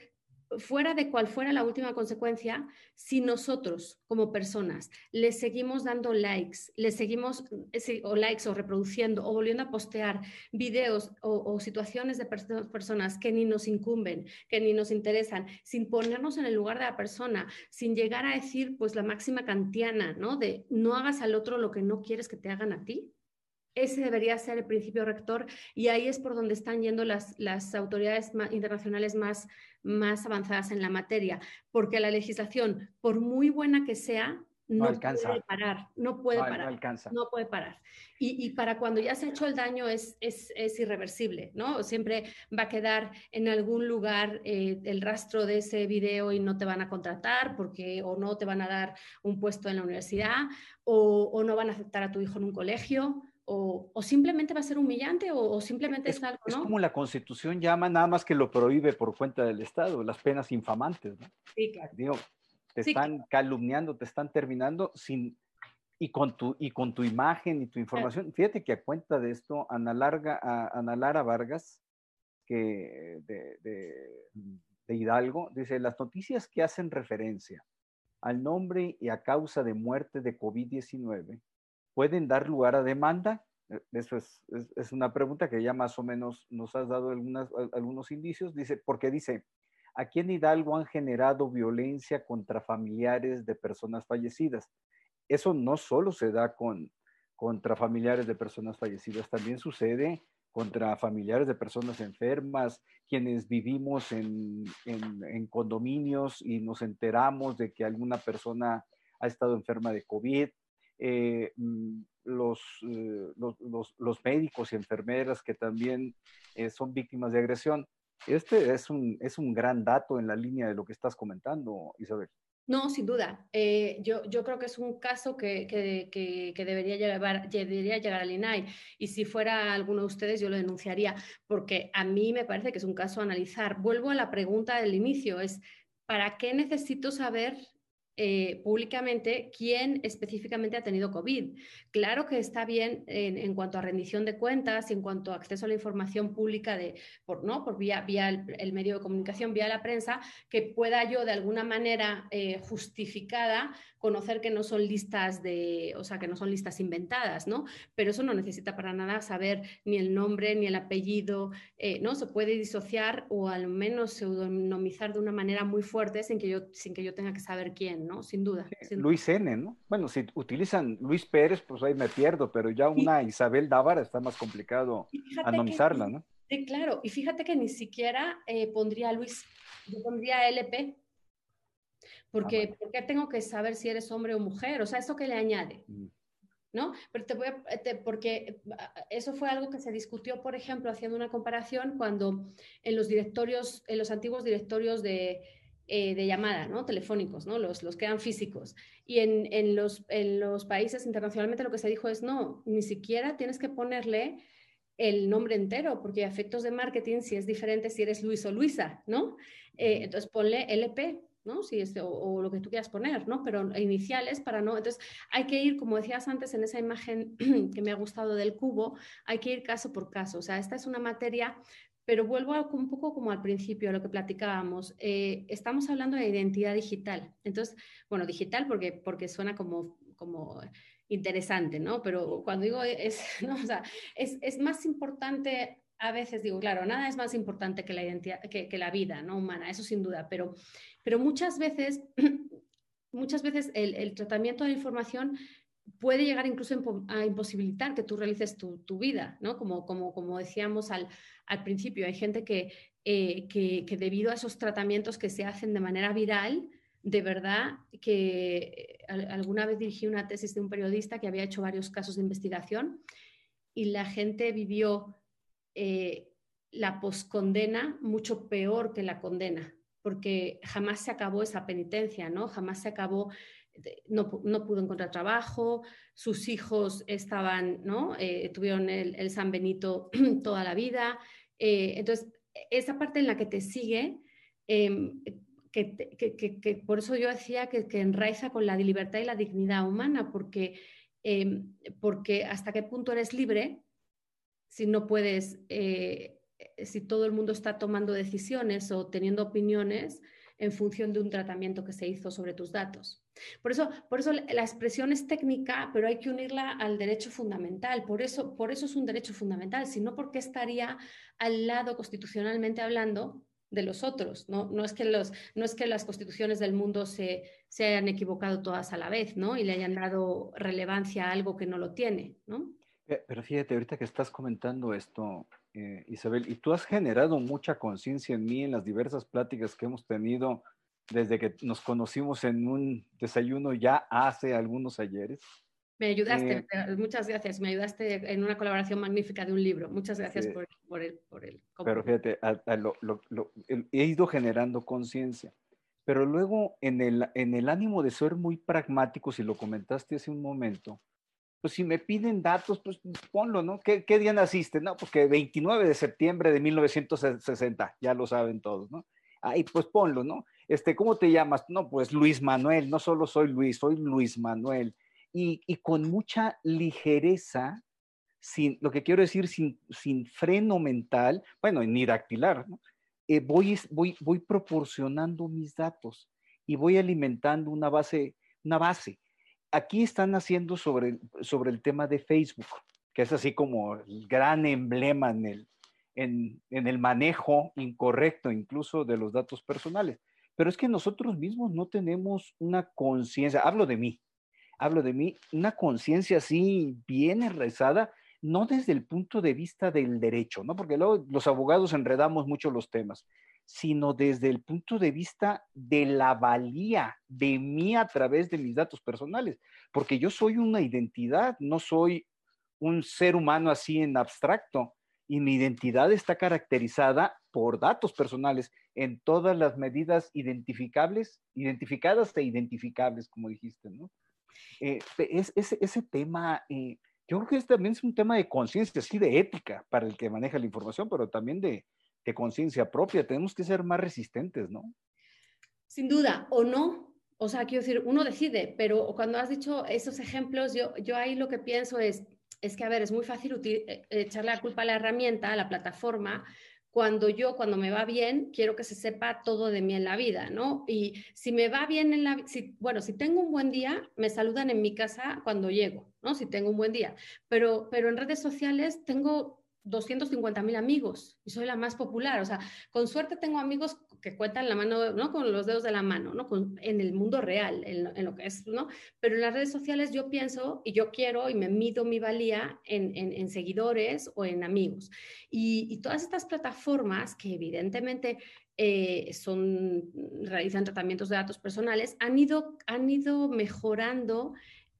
fuera de cuál fuera la última consecuencia, si nosotros como personas le seguimos dando likes, le seguimos eh, o likes o reproduciendo o volviendo a postear videos o, situaciones de personas que ni nos incumben, que ni nos interesan, sin ponernos en el lugar de la persona, sin llegar a decir pues la máxima kantiana, ¿no? De no hagas al otro lo que no quieres que te hagan a ti. Ese debería ser el principio rector y ahí es por donde están yendo las, las autoridades internacionales más, más avanzadas en la materia, porque la legislación, por muy buena que sea, no, puede parar, no puede parar, alcanza. no puede parar. Y, para cuando ya se ha hecho el daño es, es, es, irreversible, ¿no? Siempre va a quedar en algún lugar eh, el rastro de ese video y no te van a contratar porque o no te van a dar un puesto en la universidad o, o no van a aceptar a tu hijo en un colegio o, simplemente va a ser humillante o, simplemente es, algo, ¿no? Es como la Constitución llama, nada más que lo prohíbe por cuenta del Estado, las penas infamantes, ¿no? Sí, claro. Digo, te están calumniando, te están terminando sin, y con tu, y con tu imagen y tu información. Fíjate que a cuenta de esto, Ana, Larga, Ana Lara Vargas, que de, de Hidalgo, dice, las noticias que hacen referencia al nombre y a causa de muerte de COVID-19 pueden dar lugar a demanda? Eh, eso es, una pregunta que ya más o menos nos has dado algunas, algunos indicios. Dice, porque dice, aquí en Hidalgo han generado violencia contra familiares de personas fallecidas. Eso no solo se da con, contra familiares de personas fallecidas, también sucede contra familiares de personas enfermas, quienes vivimos en, en, condominios y nos enteramos de que alguna persona ha estado enferma de COVID, eh, mm, los, eh, los, los, médicos y enfermeras que también eh, son víctimas de agresión. Este es un, es un gran dato en la línea de lo que estás comentando, Isabel. No, sin duda. Yo, yo creo que es un caso que, que, que, debería, llevar, debería llegar al INAI. Y si fuera alguno de ustedes, yo lo denunciaría, porque a mí me parece que es un caso a analizar. Vuelvo a la pregunta del inicio, es ¿para qué necesito saber eh, públicamente quién específicamente ha tenido COVID. Claro que está bien en, cuanto a rendición de cuentas y en cuanto a acceso a la información pública de, por, ¿no? por vía, vía el, medio de comunicación, vía la prensa, que pueda yo de alguna manera eh, justificada conocer que no son listas de, o sea, que no son listas inventadas, ¿no? Pero eso no necesita para nada saber ni el nombre ni el apellido, eh, ¿no? Se puede disociar o al menos pseudonimizar de una manera muy fuerte sin que yo, sin que yo tenga que saber quién, ¿no? Sin duda. Luis N, ¿no? Bueno, si utilizan Luis Pérez, pues ahí me pierdo, pero ya una Isabel Dávara está más complicado anonimizarla, ¿no? Sí, claro. Y fíjate que ni siquiera eh, pondría Luis, yo pondría LP, porque, ah, ¿por qué tengo que saber si eres hombre o mujer? O sea, ¿eso qué le añade? Mm. ¿No? Pero te voy a, porque ah, eso fue algo que se discutió, por ejemplo, haciendo una comparación cuando en los directorios, en los antiguos directorios de, eh, de llamada, ¿no? Telefónicos, ¿no? Los, los que eran físicos. Y en, en, los, en los países internacionalmente lo que se dijo es, no, ni siquiera tienes que ponerle el nombre entero, porque a efectos de marketing, si es diferente si eres Luis o Luisa, ¿no? Eh, entonces ponle LP, ¿no? Si o, lo que tú quieras poner, ¿no? Pero iniciales para no. Entonces, hay que ir, como decías antes en esa imagen que me ha gustado del cubo, hay que ir caso por caso. O sea, esta es una materia, pero vuelvo un poco como al principio, a lo que platicábamos. Eh, estamos hablando de identidad digital. Entonces, bueno, digital porque, porque suena como, como interesante, ¿no? Pero cuando digo es, ¿no? o sea, es, es más importante a veces digo, claro, nada es más importante que la identidad, que, la vida ¿no? humana, eso sin duda, pero pero muchas veces, muchas veces el, tratamiento de la información puede llegar incluso a imposibilitar que tú realices tu, vida, ¿no? Como, como, como decíamos al, al, principio, hay gente que, eh, que, que, debido a esos tratamientos que se hacen de manera viral, de verdad que eh, alguna vez dirigí una tesis de un periodista que había hecho varios casos de investigación y la gente vivió eh, la poscondena mucho peor que la condena porque jamás se acabó esa penitencia, ¿no? Jamás se acabó, no, pudo encontrar trabajo, sus hijos estaban, ¿no? Eh, tuvieron el, San Benito toda la vida. Eh, entonces, esa parte en la que te sigue, em, que, por eso yo decía que, enraiza con la libertad y la dignidad humana, porque, em, porque hasta qué punto eres libre si no puedes eh, eh, si todo el mundo está tomando decisiones o teniendo opiniones en función de un tratamiento que se hizo sobre tus datos. Por eso, por eso la expresión es técnica, pero hay que unirla al derecho fundamental. Por eso, por eso es un derecho fundamental, sino porque estaría al lado constitucionalmente hablando de los otros. No, no, es, que los, no es que las constituciones del mundo se, se hayan equivocado todas a la vez ¿no? y le hayan dado relevancia a algo que no lo tiene. ¿no? Pero fíjate, ahorita que estás comentando esto, eh, Isabel, y tú has generado mucha conciencia en mí en las diversas pláticas que hemos tenido desde que nos conocimos en un desayuno ya hace algunos ayeres. Me ayudaste, eh, muchas gracias. Me ayudaste en una colaboración magnífica de un libro. Muchas gracias por, por, el, por el Pero fíjate, he ido generando conciencia. Pero luego, en el, en el ánimo de ser muy pragmáticos, y lo comentaste hace un momento, pues si me piden datos, pues ponlo, ¿no? ¿Qué, día naciste? No, pues que 29 de septiembre de 1960, ya lo saben todos, ¿no? Ahí, pues ponlo, ¿no? Este, ¿cómo te llamas? No, pues Luis Manuel, no solo soy Luis, soy Luis Manuel. Y, con mucha ligereza, sin, lo que quiero decir, sin, sin freno mental, bueno, ni dactilar. Eh, voy, voy, voy proporcionando mis datos y voy alimentando una base, una base aquí están haciendo sobre, sobre el tema de Facebook, que es así como el gran emblema en el, en, el manejo incorrecto incluso de los datos personales. Pero es que nosotros mismos no tenemos una conciencia, hablo de mí, hablo de mí, una conciencia así bien enraizada, no desde el punto de vista del derecho, ¿no? Porque luego los abogados enredamos mucho los temas, sino desde el punto de vista de la valía de mí a través de mis datos personales, porque yo soy una identidad, no soy un ser humano así en abstracto, y mi identidad está caracterizada por datos personales en todas las medidas identificables, identificadas e identificables, como dijiste, ¿no? Eh, es, ese tema, eh, yo creo que también es un tema de conciencia, sí, de ética para el que maneja la información, pero también de, de conciencia propia. Tenemos que ser más resistentes, ¿no? Sin duda, o no. O sea, quiero decir, uno decide, pero cuando has dicho esos ejemplos, yo, yo ahí lo que pienso es, es que, a ver, es muy fácil eh, echarle la culpa a la herramienta, a la plataforma, cuando yo, cuando me va bien, quiero que se sepa todo de mí en la vida, ¿no? Y si me va bien en la si, bueno, si tengo un buen día, me saludan en mi casa cuando llego, ¿no? Si tengo un buen día. Pero, pero en redes sociales tengo 250 mil amigos y soy la más popular. O sea, con suerte tengo amigos que cuentan la mano, ¿no? Con los dedos de la mano, ¿no? en el mundo real, en, lo que es, ¿no? Pero en las redes sociales yo pienso y yo quiero y me mido mi valía en, seguidores o en amigos. Y, todas estas plataformas que evidentemente eh, son, realizan tratamientos de datos personales, han ido, han ido mejorando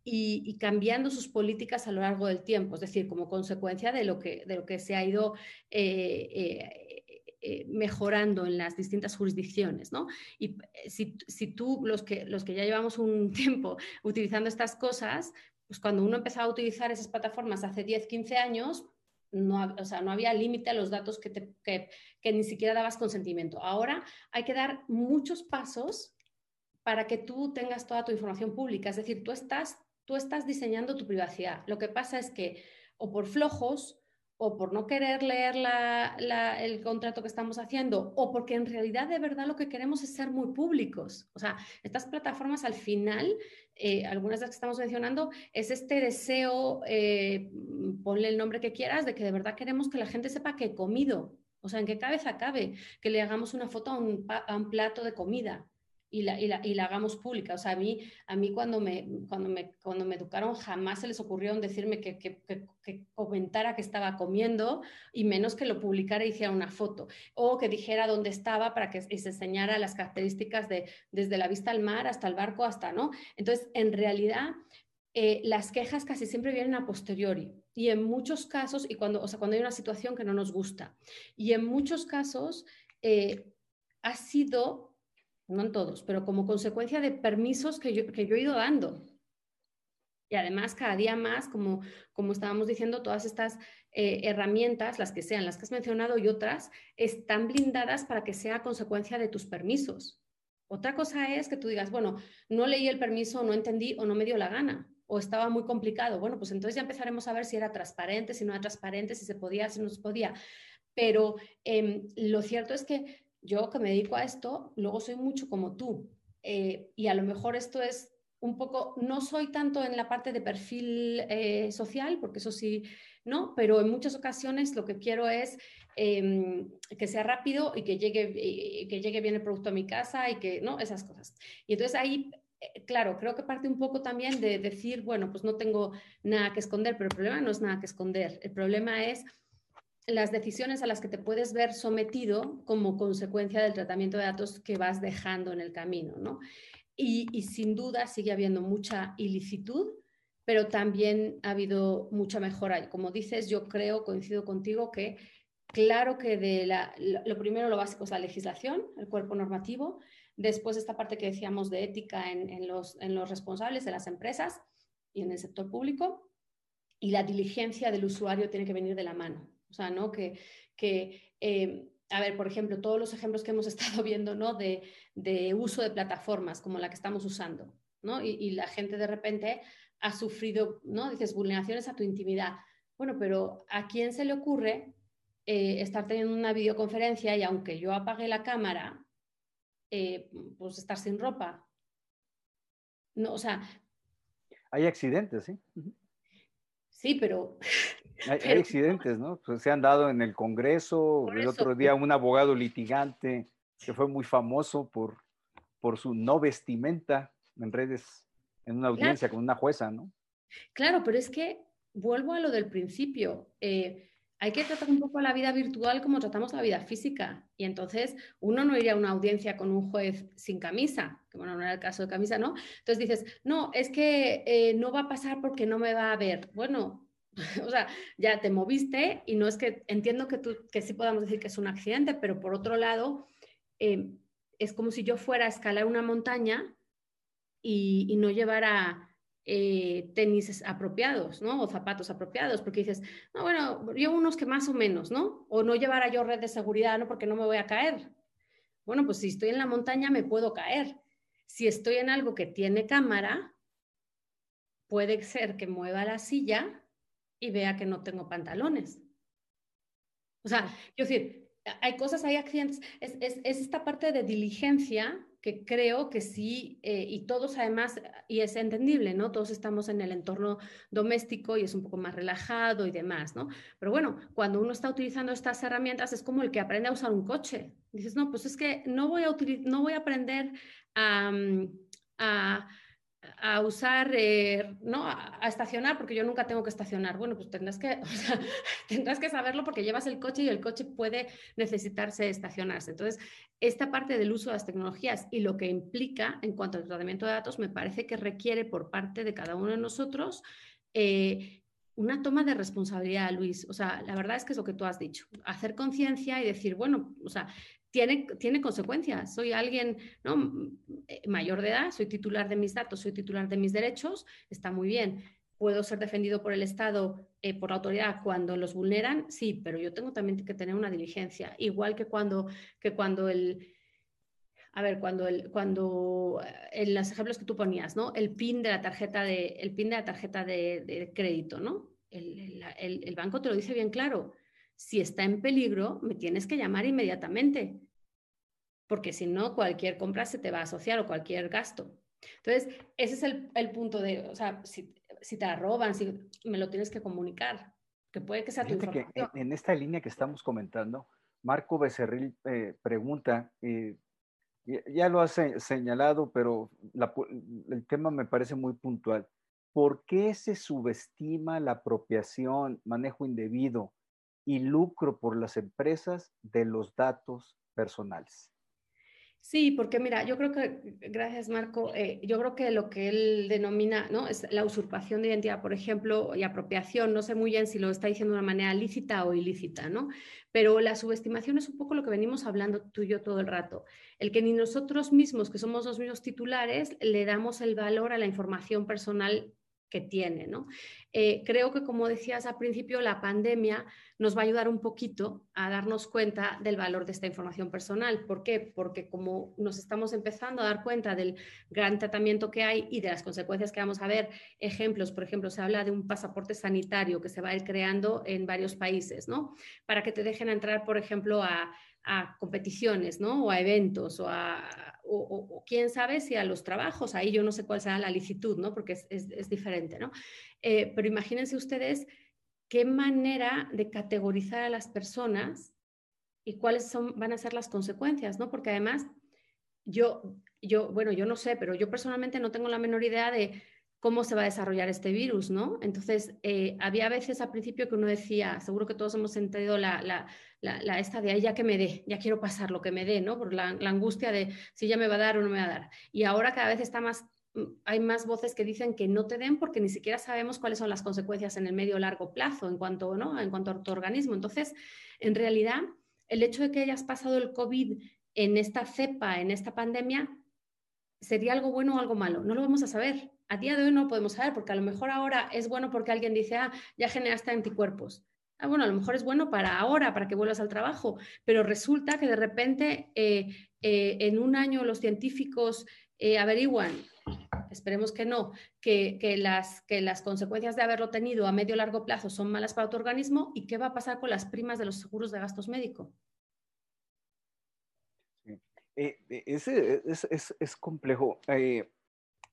y, cambiando sus políticas a lo largo del tiempo, es decir, como consecuencia de lo que, de lo que se ha ido eh, eh, eh, mejorando en las distintas jurisdicciones. ¿no? Y si, si, tú, los que, los que ya llevamos un tiempo utilizando estas cosas, pues cuando uno empezaba a utilizar esas plataformas hace 10, 15 años, no, o sea, no había límite a los datos que, que, que ni siquiera dabas consentimiento. Ahora hay que dar muchos pasos para que tú tengas toda tu información pública. Es decir, tú estás tú estás diseñando tu privacidad. Lo que pasa es que o por flojos o por no querer leer el contrato que estamos haciendo, o porque en realidad de verdad lo que queremos es ser muy públicos. O sea, estas plataformas al final, eh, algunas de las que estamos mencionando, es este deseo, eh, ponle el nombre que quieras, de que de verdad queremos que la gente sepa que he comido. O sea, en qué cabeza cabe que le hagamos una foto a un plato de comida y la, y, la, y la, hagamos pública. O sea, a mí, a mí cuando, me, cuando, me, cuando me educaron jamás se les ocurrió decirme que, que, que, comentara que estaba comiendo y menos que lo publicara y hiciera una foto o que dijera dónde estaba para que se enseñara las características de desde la vista al mar hasta el barco hasta, ¿no? Entonces, en realidad, eh, las quejas casi siempre vienen a posteriori y en muchos casos, y cuando, o sea, cuando hay una situación que no nos gusta, y en muchos casos eh, ha sido no en todos, pero como consecuencia de permisos que yo, he ido dando. Y además, cada día más, como, como estábamos diciendo, todas estas eh, herramientas, las que sean, las que has mencionado y otras, están blindadas para que sea consecuencia de tus permisos. Otra cosa es que tú digas, bueno, no leí el permiso, no entendí o no me dio la gana o estaba muy complicado. Bueno, pues entonces ya empezaremos a ver si era transparente, si no era transparente, si se podía, si no se podía. Pero em, lo cierto es que yo que me dedico a esto, luego soy mucho como tú. Eh, y a lo mejor esto es un poco, no soy tanto en la parte de perfil eh, social, porque eso sí, no, pero en muchas ocasiones lo que quiero es em, que sea rápido y que llegue, que llegue bien el producto a mi casa y que, ¿no? Esas cosas. Y entonces ahí eh, claro, creo que parte un poco también de decir, bueno, pues no tengo nada que esconder, pero el problema no es nada que esconder. El problema es las decisiones a las que te puedes ver sometido como consecuencia del tratamiento de datos que vas dejando en el camino, ¿no? Y, sin duda sigue habiendo mucha ilicitud, pero también ha habido mucha mejora. Como dices, yo creo, coincido contigo, que claro que de la, lo primero, lo básico es la legislación, el cuerpo normativo, después esta parte que decíamos de ética en, los, en los responsables de las empresas y en el sector público, y la diligencia del usuario tiene que venir de la mano. O sea, ¿no? Que, que eh, a ver, por ejemplo, todos los ejemplos que hemos estado viendo, ¿no? De, de uso de plataformas como la que estamos usando, ¿no? Y, y, la gente de repente ha sufrido, ¿no? Dices, vulneraciones a tu intimidad. Bueno, pero ¿a quién se le ocurre eh, estar teniendo una videoconferencia y aunque yo apague la cámara, eh, pues estar sin ropa? No, o sea... Hay accidentes, ¿sí? Sí, pero... Hay, accidentes, ¿no? Pues se han dado en el Congreso, el otro día un abogado litigante que fue muy famoso por, por su no vestimenta en redes, en una audiencia con una jueza, ¿no? Claro, pero es que vuelvo a lo del principio. Eh, hay que tratar un poco la vida virtual como tratamos la vida física. Y entonces uno no iría a una audiencia con un juez sin camisa, que bueno, no era el caso de camisa, ¿no? Entonces dices, no, es que eh, no va a pasar porque no me va a ver. Bueno, o sea, ya te moviste y no es que entiendo que, tú, que sí podamos decir que es un accidente, pero por otro lado, eh, es como si yo fuera a escalar una montaña y, y no llevara eh, tenis apropiados, ¿no? O zapatos apropiados, porque dices, no, bueno, yo unos que más o menos, ¿no? O no llevara yo red de seguridad, ¿no? Porque no me voy a caer. Bueno, pues si estoy en la montaña me puedo caer. Si estoy en algo que tiene cámara, puede ser que mueva la silla y vea que no tengo pantalones. O sea, quiero decir, hay cosas, hay accidentes, es, es, es esta parte de diligencia que creo que sí, eh, y todos además, y es entendible, ¿no? Todos estamos en el entorno doméstico y es un poco más relajado y demás, ¿no? Pero bueno, cuando uno está utilizando estas herramientas es como el que aprende a usar un coche. Dices, no, pues es que no voy a, no voy a aprender a, a a usar, eh, ¿no? A, estacionar, porque yo nunca tengo que estacionar. Bueno, pues tendrás que, tendrás que saberlo porque llevas el coche y el coche puede necesitarse estacionarse. Entonces, esta parte del uso de las tecnologías y lo que implica en cuanto al tratamiento de datos, me parece que requiere por parte de cada uno de nosotros eh, una toma de responsabilidad, Luis. O sea, la verdad es que es lo que tú has dicho, hacer conciencia y decir, bueno, o sea, tiene, tiene consecuencias. Soy alguien ¿no? Eh, mayor de edad, soy titular de mis datos, soy titular de mis derechos, está muy bien. ¿Puedo ser defendido por el Estado, eh, por la autoridad, cuando los vulneran? Sí, pero yo tengo también que tener una diligencia. Igual que cuando, que cuando el, a ver, cuando, el, cuando en los ejemplos que tú ponías, ¿no? El PIN de la tarjeta de, el PIN de, la tarjeta de, crédito, ¿no? El, el, banco te lo dice bien claro si está en peligro, me tienes que llamar inmediatamente, porque si no, cualquier compra se te va a asociar o cualquier gasto. Entonces, ese es el, punto de, o sea, si, te la roban, si me lo tienes que comunicar, que puede que sea tu información. Que en esta línea que estamos comentando, Marco Becerril eh, pregunta, eh, ya lo has señalado, pero el tema me parece muy puntual. ¿Por qué se subestima la apropiación, manejo indebido y lucro por las empresas de los datos personales. Sí, porque mira, yo creo que, gracias Marco, eh, yo creo que lo que él denomina, ¿no? Es la usurpación de identidad, por ejemplo, y apropiación, no sé muy bien si lo está diciendo de una manera lícita o ilícita, ¿no? Pero la subestimación es un poco lo que venimos hablando tú y yo todo el rato. El que ni nosotros mismos, que somos los mismos titulares, le damos el valor a la información personal que tiene. ¿no? Eh, creo que, como decías al principio, la pandemia nos va a ayudar un poquito a darnos cuenta del valor de esta información personal. ¿Por qué? Porque como nos estamos empezando a dar cuenta del gran tratamiento que hay y de las consecuencias que vamos a ver, ejemplos, por ejemplo, se habla de un pasaporte sanitario que se va a ir creando en varios países, ¿no? Para que te dejen entrar, por ejemplo, a, a competiciones, ¿no? O a eventos o a o, quién sabe si a los trabajos, ahí yo no sé cuál será la licitud, ¿no? Porque es, diferente, ¿no? Eh, pero imagínense ustedes qué manera de categorizar a las personas y cuáles son, van a ser las consecuencias, ¿no? Porque además, yo, yo, bueno, yo no sé, pero yo personalmente no tengo la menor idea de cómo se va a desarrollar este virus, ¿no? Entonces, eh, había veces al principio que uno decía, seguro que todos hemos entendido la, la, esta de ya que me dé, ya quiero pasar lo que me dé, ¿no? Por la, angustia de si ya me va a dar o no me va a dar. Y ahora cada vez está más, mm, hay más voces que dicen que no te den porque ni siquiera sabemos cuáles son las consecuencias en el medio o largo plazo en cuanto, ¿no? en cuanto a tu organismo. Entonces, en realidad, el hecho de que hayas pasado el COVID en esta cepa, en esta pandemia, sería algo bueno o algo malo. No lo vamos a saber a día de hoy no podemos saber, porque a lo mejor ahora es bueno porque alguien dice, ah, ya generaste anticuerpos. Ah, bueno, a lo mejor es bueno para ahora, para que vuelvas al trabajo, pero resulta que de repente eh, eh, en un año los científicos eh, averiguan, esperemos que no, que, las, que las consecuencias de haberlo tenido a medio o largo plazo son malas para tu organismo y qué va a pasar con las primas de los seguros de gastos médicos. es, complejo.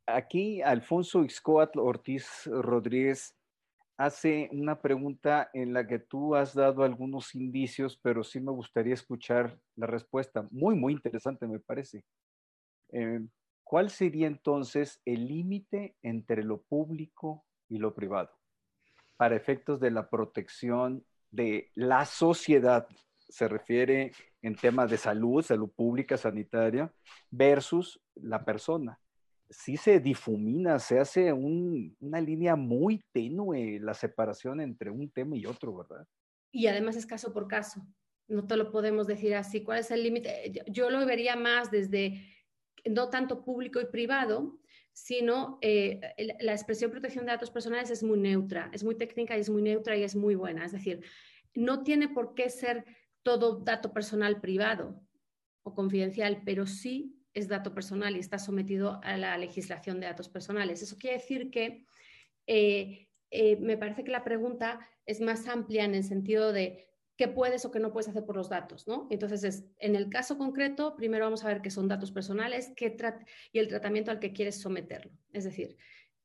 Aquí Alfonso Ixcoatl Ortiz Rodríguez hace una pregunta en la que tú has dado algunos indicios, pero sí me gustaría escuchar la respuesta. Muy, muy interesante, me parece. Eh, ¿Cuál sería entonces el límite entre lo público y lo privado para efectos de la protección de la sociedad? Se refiere en temas de salud, salud pública, sanitaria, versus la persona sí se difumina, se hace una línea muy tenue la separación entre un tema y otro, ¿verdad? Y además es caso por caso. No te lo podemos decir así. ¿Cuál es el límite? Yo lo vería más desde no tanto público y privado, sino eh, la expresión protección de datos personales es muy neutra, es muy técnica y es muy neutra y es muy buena. Es decir, no tiene por qué ser todo dato personal privado o confidencial, pero sí es dato personal y está sometido a la legislación de datos personales. Eso quiere decir que eh, eh, me parece que la pregunta es más amplia en el sentido de qué puedes o qué no puedes hacer por los datos, ¿no? Entonces, en el caso concreto, primero vamos a ver qué son datos personales qué y el tratamiento al que quieres someterlo. Es decir,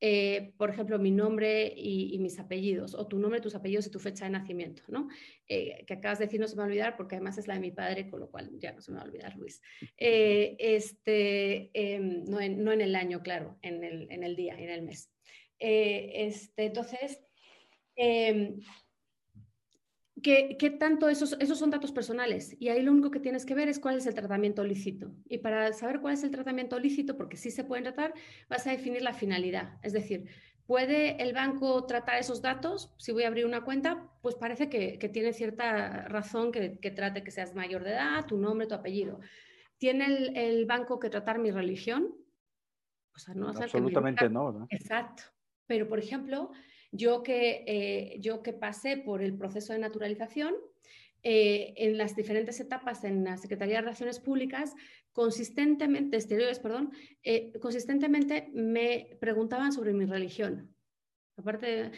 eh, por ejemplo, mi nombre y, mis apellidos, o tu nombre, tus apellidos y tu fecha de nacimiento, ¿no? Eh, que acabas de decir no se me va a olvidar porque además es la de mi padre, con lo cual ya no se me va a olvidar, Luis. Eh, este, em, no, en, el año, claro, en el, en el día, en el mes. este, entonces, em, ¿Qué, tanto esos, esos son datos personales? Y ahí lo único que tienes que ver es cuál es el tratamiento lícito. Y para saber cuál es el tratamiento lícito, porque sí se pueden tratar, vas a definir la finalidad. Es decir, ¿puede el banco tratar esos datos? Si voy a abrir una cuenta, pues parece que, tiene cierta razón que, trate que seas mayor de edad, tu nombre, tu apellido. ¿Tiene el, banco que tratar mi religión? no Absolutamente no. Exacto. Pero, por ejemplo, yo que, eh, yo que pasé por el proceso de naturalización, eh, en las diferentes etapas en la Secretaría de Relaciones Públicas, consistentemente, exteriores, perdón, eh, consistentemente me preguntaban sobre mi religión. Aparte,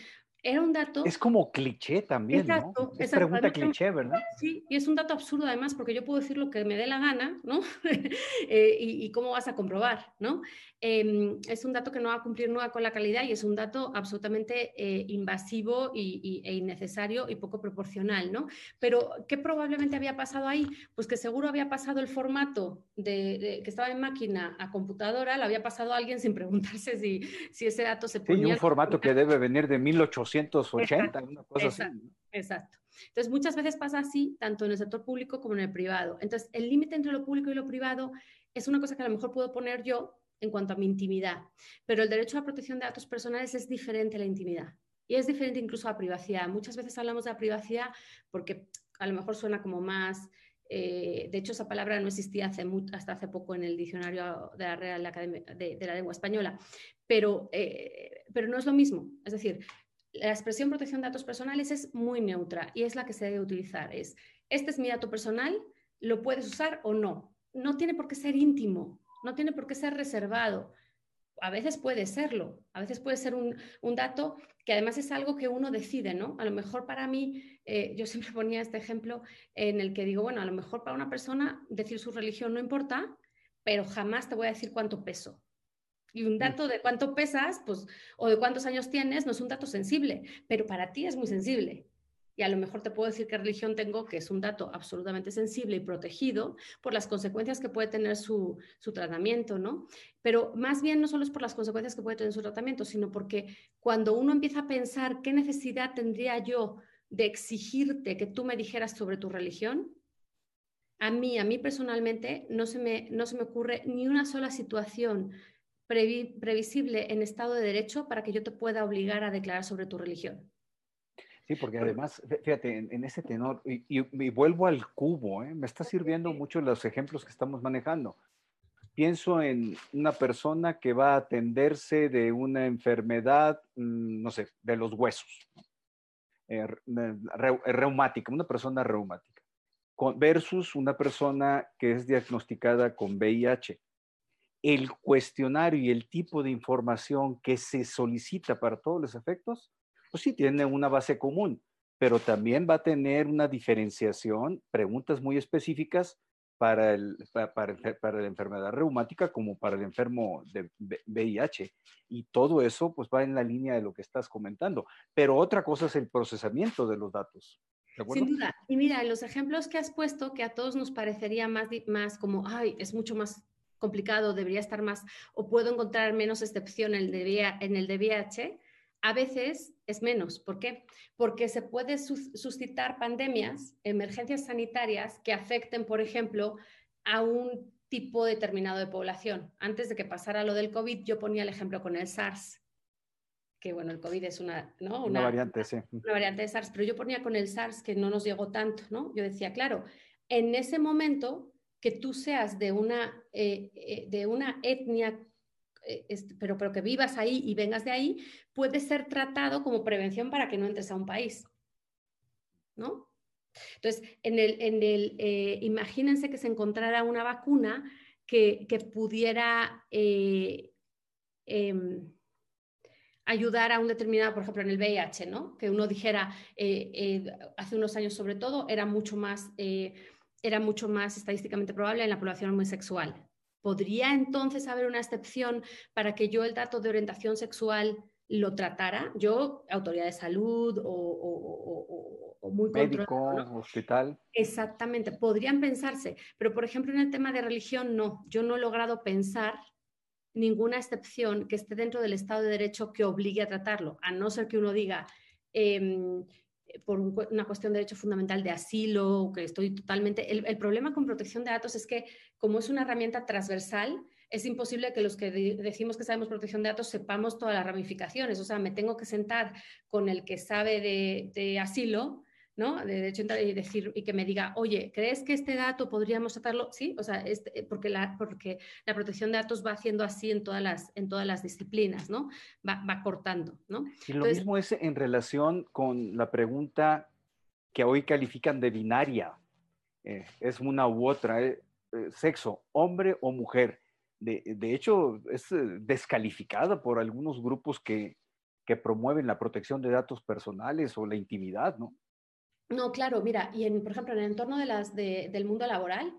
era un dato... Es como cliché también, exacto, ¿no? Es pregunta cliché, ¿verdad? Sí, y es un dato absurdo además, porque yo puedo decir lo que me dé la gana, ¿no? Eh, y, cómo vas a comprobar, ¿no? Em, es un dato que no va a cumplir nunca con la calidad y es un dato absolutamente eh, invasivo y, e innecesario y poco proporcional, ¿no? Pero, ¿qué probablemente había pasado ahí? Pues que seguro había pasado el formato de, que estaba en máquina a computadora, lo había pasado a alguien sin preguntarse si, si ese dato se ponía... Sí, un formato que debe venir de 1800 280, una cosa así. Exacto. Entonces, muchas veces pasa así, tanto en el sector público como en el privado. Entonces, el límite entre lo público y lo privado es una cosa que a lo mejor puedo poner yo en cuanto a mi intimidad, pero el derecho a la protección de datos personales es diferente a la intimidad y es diferente incluso a la privacidad. Muchas veces hablamos de la privacidad porque a lo mejor suena como más eh, de hecho, esa palabra no existía hace hasta hace poco en el diccionario de la Real Academia de, la Lengua Española, pero, eh, pero no es lo mismo. Es decir, la expresión protección de datos personales es muy neutra y es la que se debe utilizar. Es, este es mi dato personal, lo puedes usar o no. No tiene por qué ser íntimo, no tiene por qué ser reservado. A veces puede serlo, a veces puede ser un, dato que además es algo que uno decide, ¿no? A lo mejor para mí, eh, yo siempre ponía este ejemplo en el que digo, bueno, a lo mejor para una persona decir su religión no importa, pero jamás te voy a decir cuánto peso. Y un mm. dato de cuánto pesas, pues, o de cuántos años tienes, no es un dato sensible, pero para ti es muy sensible. Y a lo mejor te puedo decir qué religión tengo, que es un dato absolutamente sensible y protegido por las consecuencias que puede tener su, su, tratamiento, ¿no? Pero más bien no solo es por las consecuencias que puede tener su tratamiento, sino porque cuando uno empieza a pensar qué necesidad tendría yo de exigirte que tú me dijeras sobre tu religión, a mí, a mí personalmente, no se me, no se me ocurre ni una sola situación previsible en Estado de Derecho para que yo te pueda obligar a declarar sobre tu religión. Sí, porque además, fíjate, en, ese tenor, y, vuelvo al cubo, ¿eh? me está sirviendo mucho los ejemplos que estamos manejando. pienso en una persona que va a atenderse de una enfermedad, mm, no sé, de los huesos, eh, reumática, una persona reumática, versus una persona que es diagnosticada con VIH. El cuestionario y el tipo de información que se solicita para todos los efectos, pues sí tiene una base común, pero también va a tener una diferenciación, preguntas muy específicas para, el, para, para, la enfermedad reumática como para el enfermo de VIH. Y todo eso pues va en la línea de lo que estás comentando. Pero otra cosa es el procesamiento de los datos. Sin duda. Y mira, los ejemplos que has puesto, que a todos nos parecería más, más como, ay, es mucho más complicado, debería estar más, o puedo encontrar menos excepción en el de, en el de VIH, a veces es menos. ¿Por qué? Porque se puede suscitar pandemias, emergencias sanitarias que afecten, por ejemplo, a un tipo determinado de población. Antes de que pasara lo del COVID, yo ponía el ejemplo con el SARS, que bueno, el COVID es una, una, variante, sí. Una variante de SARS, pero yo ponía con el SARS que no nos llegó tanto, ¿no? Yo decía, claro, en ese momento que tú seas de una, eh, eh, de una etnia eh, pero, pero que vivas ahí y vengas de ahí, puede ser tratado como prevención para que no entres a un país. ¿No? Entonces, en el, en el imagínense que se encontrara una vacuna que, pudiera eh, em, ayudar a un determinado, por ejemplo, en el VIH, ¿no? Que uno dijera, hace unos años sobre todo, era mucho más, era mucho más estadísticamente probable en la población homosexual. ¿Podría entonces haber una excepción para que yo el dato de orientación sexual lo tratara? Yo, autoridad de salud o, muy Médico, hospital. Exactamente, podrían pensarse, pero por ejemplo en el tema de religión no, yo no he logrado pensar ninguna excepción que esté dentro del Estado de Derecho que obligue a tratarlo, a no ser que uno diga, em, por una cuestión de derecho fundamental de asilo, que estoy totalmente... El, problema con protección de datos es que como es una herramienta transversal, es imposible que los que decimos que sabemos protección de datos sepamos todas las ramificaciones. O sea, me tengo que sentar con el que sabe de asilo ¿no? De derecho y decir y que me diga, oye, ¿crees que este dato podríamos tratarlo? Sí, o sea, este, porque, la, porque la protección de datos va haciendo así en todas las, en todas las disciplinas, ¿no? Va, va cortando, ¿no? Y lo mismo es en relación con la pregunta que hoy califican de binaria. Eh, es una u otra, eh, eh, sexo, hombre o mujer. De, de, hecho, es descalificada por algunos grupos que, que promueven la protección de datos personales o la intimidad, ¿no? No, claro, mira, y en, por ejemplo, en el entorno de las, del mundo laboral,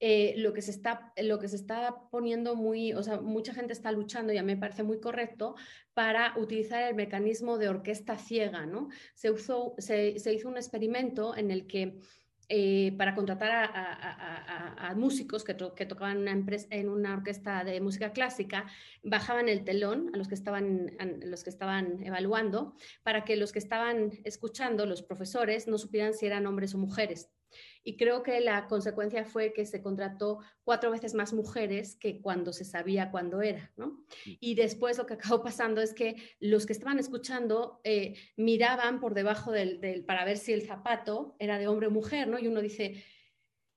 eh, lo, que se está, lo que se está poniendo muy, o sea, mucha gente está luchando y a mí me parece muy correcto para utilizar el mecanismo de orquesta ciega, ¿no? Se, usó, se, se hizo un experimento en el que eh, para contratar a, músicos que, tocaban una empresa, en una orquesta de música clásica, bajaban el telón a los que, estaban, a los que estaban evaluando para que los que estaban escuchando, los profesores, no supieran si eran hombres o mujeres. Y creo que la consecuencia fue que se contrató cuatro veces más mujeres que cuando se sabía cuándo era, ¿no? Y después lo que acabó pasando es que los que estaban escuchando eh, miraban por debajo del, para ver si el zapato era de hombre o mujer, ¿no? Y uno dice,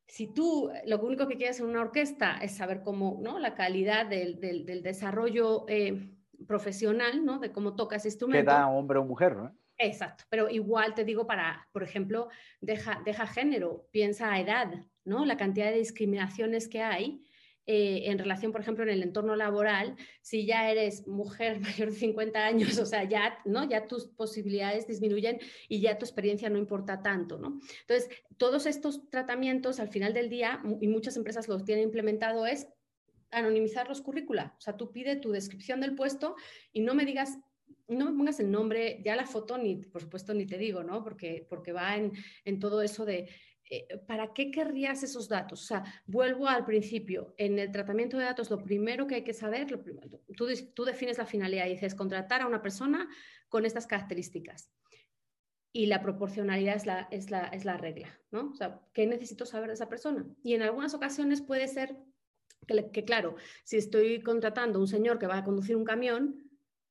si tú lo único que quieres en una orquesta es saber cómo, ¿no? La calidad del, desarrollo eh, profesional, ¿no? De cómo tocas instrumento. Queda hombre o mujer, ¿no? Exacto, pero igual te digo para, por ejemplo, deja, deja género, piensa a edad, ¿no? La cantidad de discriminaciones que hay eh, en relación, por ejemplo, en el entorno laboral, si ya eres mujer mayor de 50 años, o sea, ya, ¿no? ya tus posibilidades disminuyen y ya tu experiencia no importa tanto. ¿no? Entonces, todos estos tratamientos al final del día, y muchas empresas los tienen implementado, es anonimizar los currícula. O sea, tú pide tu descripción del puesto y no me digas no me pongas el nombre, ya la foto, ni por supuesto ni te digo, ¿no? Porque, porque va en, en todo eso de, eh, ¿para qué querrías esos datos? O sea, vuelvo al principio, en el tratamiento de datos lo primero que hay que saber, lo primero, tú, tú defines la finalidad y dices contratar a una persona con estas características. Y la proporcionalidad es la, es la, es la regla, ¿no? O sea, ¿qué necesito saber de esa persona? Y en algunas ocasiones puede ser que, que claro, si estoy contratando a un señor que va a conducir un camión,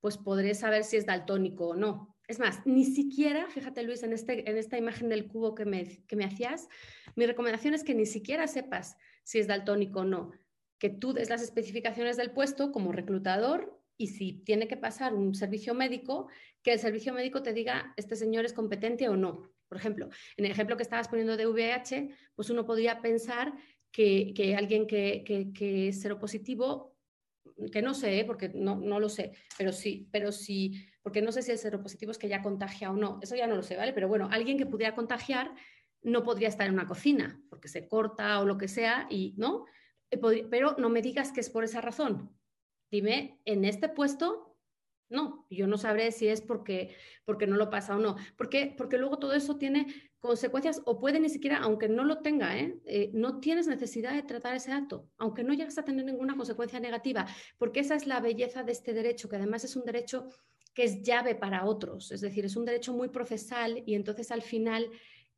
pues podré saber si es daltónico o no. Es más, ni siquiera, fíjate Luis, en, este, en esta imagen del cubo que me, que me hacías, mi recomendación es que ni siquiera sepas si es daltónico o no. que tú des las especificaciones del puesto como reclutador y si tiene que pasar un servicio médico, que el servicio médico te diga este señor es competente o no. Por ejemplo, en el ejemplo que estabas poniendo de VIH, pues uno podría pensar que, alguien que, que, es seropositivo, que no sé, ¿eh? porque no, no, lo sé, pero sí, pero sí, porque no sé si el seropositivo es que ya contagia o no, eso ya no lo sé, ¿vale? Pero bueno, alguien que pudiera contagiar no podría estar en una cocina, porque se corta o lo que sea, y no, eh, pero no me digas que es por esa razón. Dime, en este puesto no, yo no sabré si es porque, porque no lo pasa o no. Porque luego todo eso tiene consecuencias o puede ni siquiera, aunque no lo tenga, ¿eh? Eh, no tienes necesidad de tratar ese dato, aunque no llegas a tener ninguna consecuencia negativa, porque esa es la belleza de este derecho, que además es un derecho que es llave para otros, es decir, es un derecho muy procesal y entonces al final...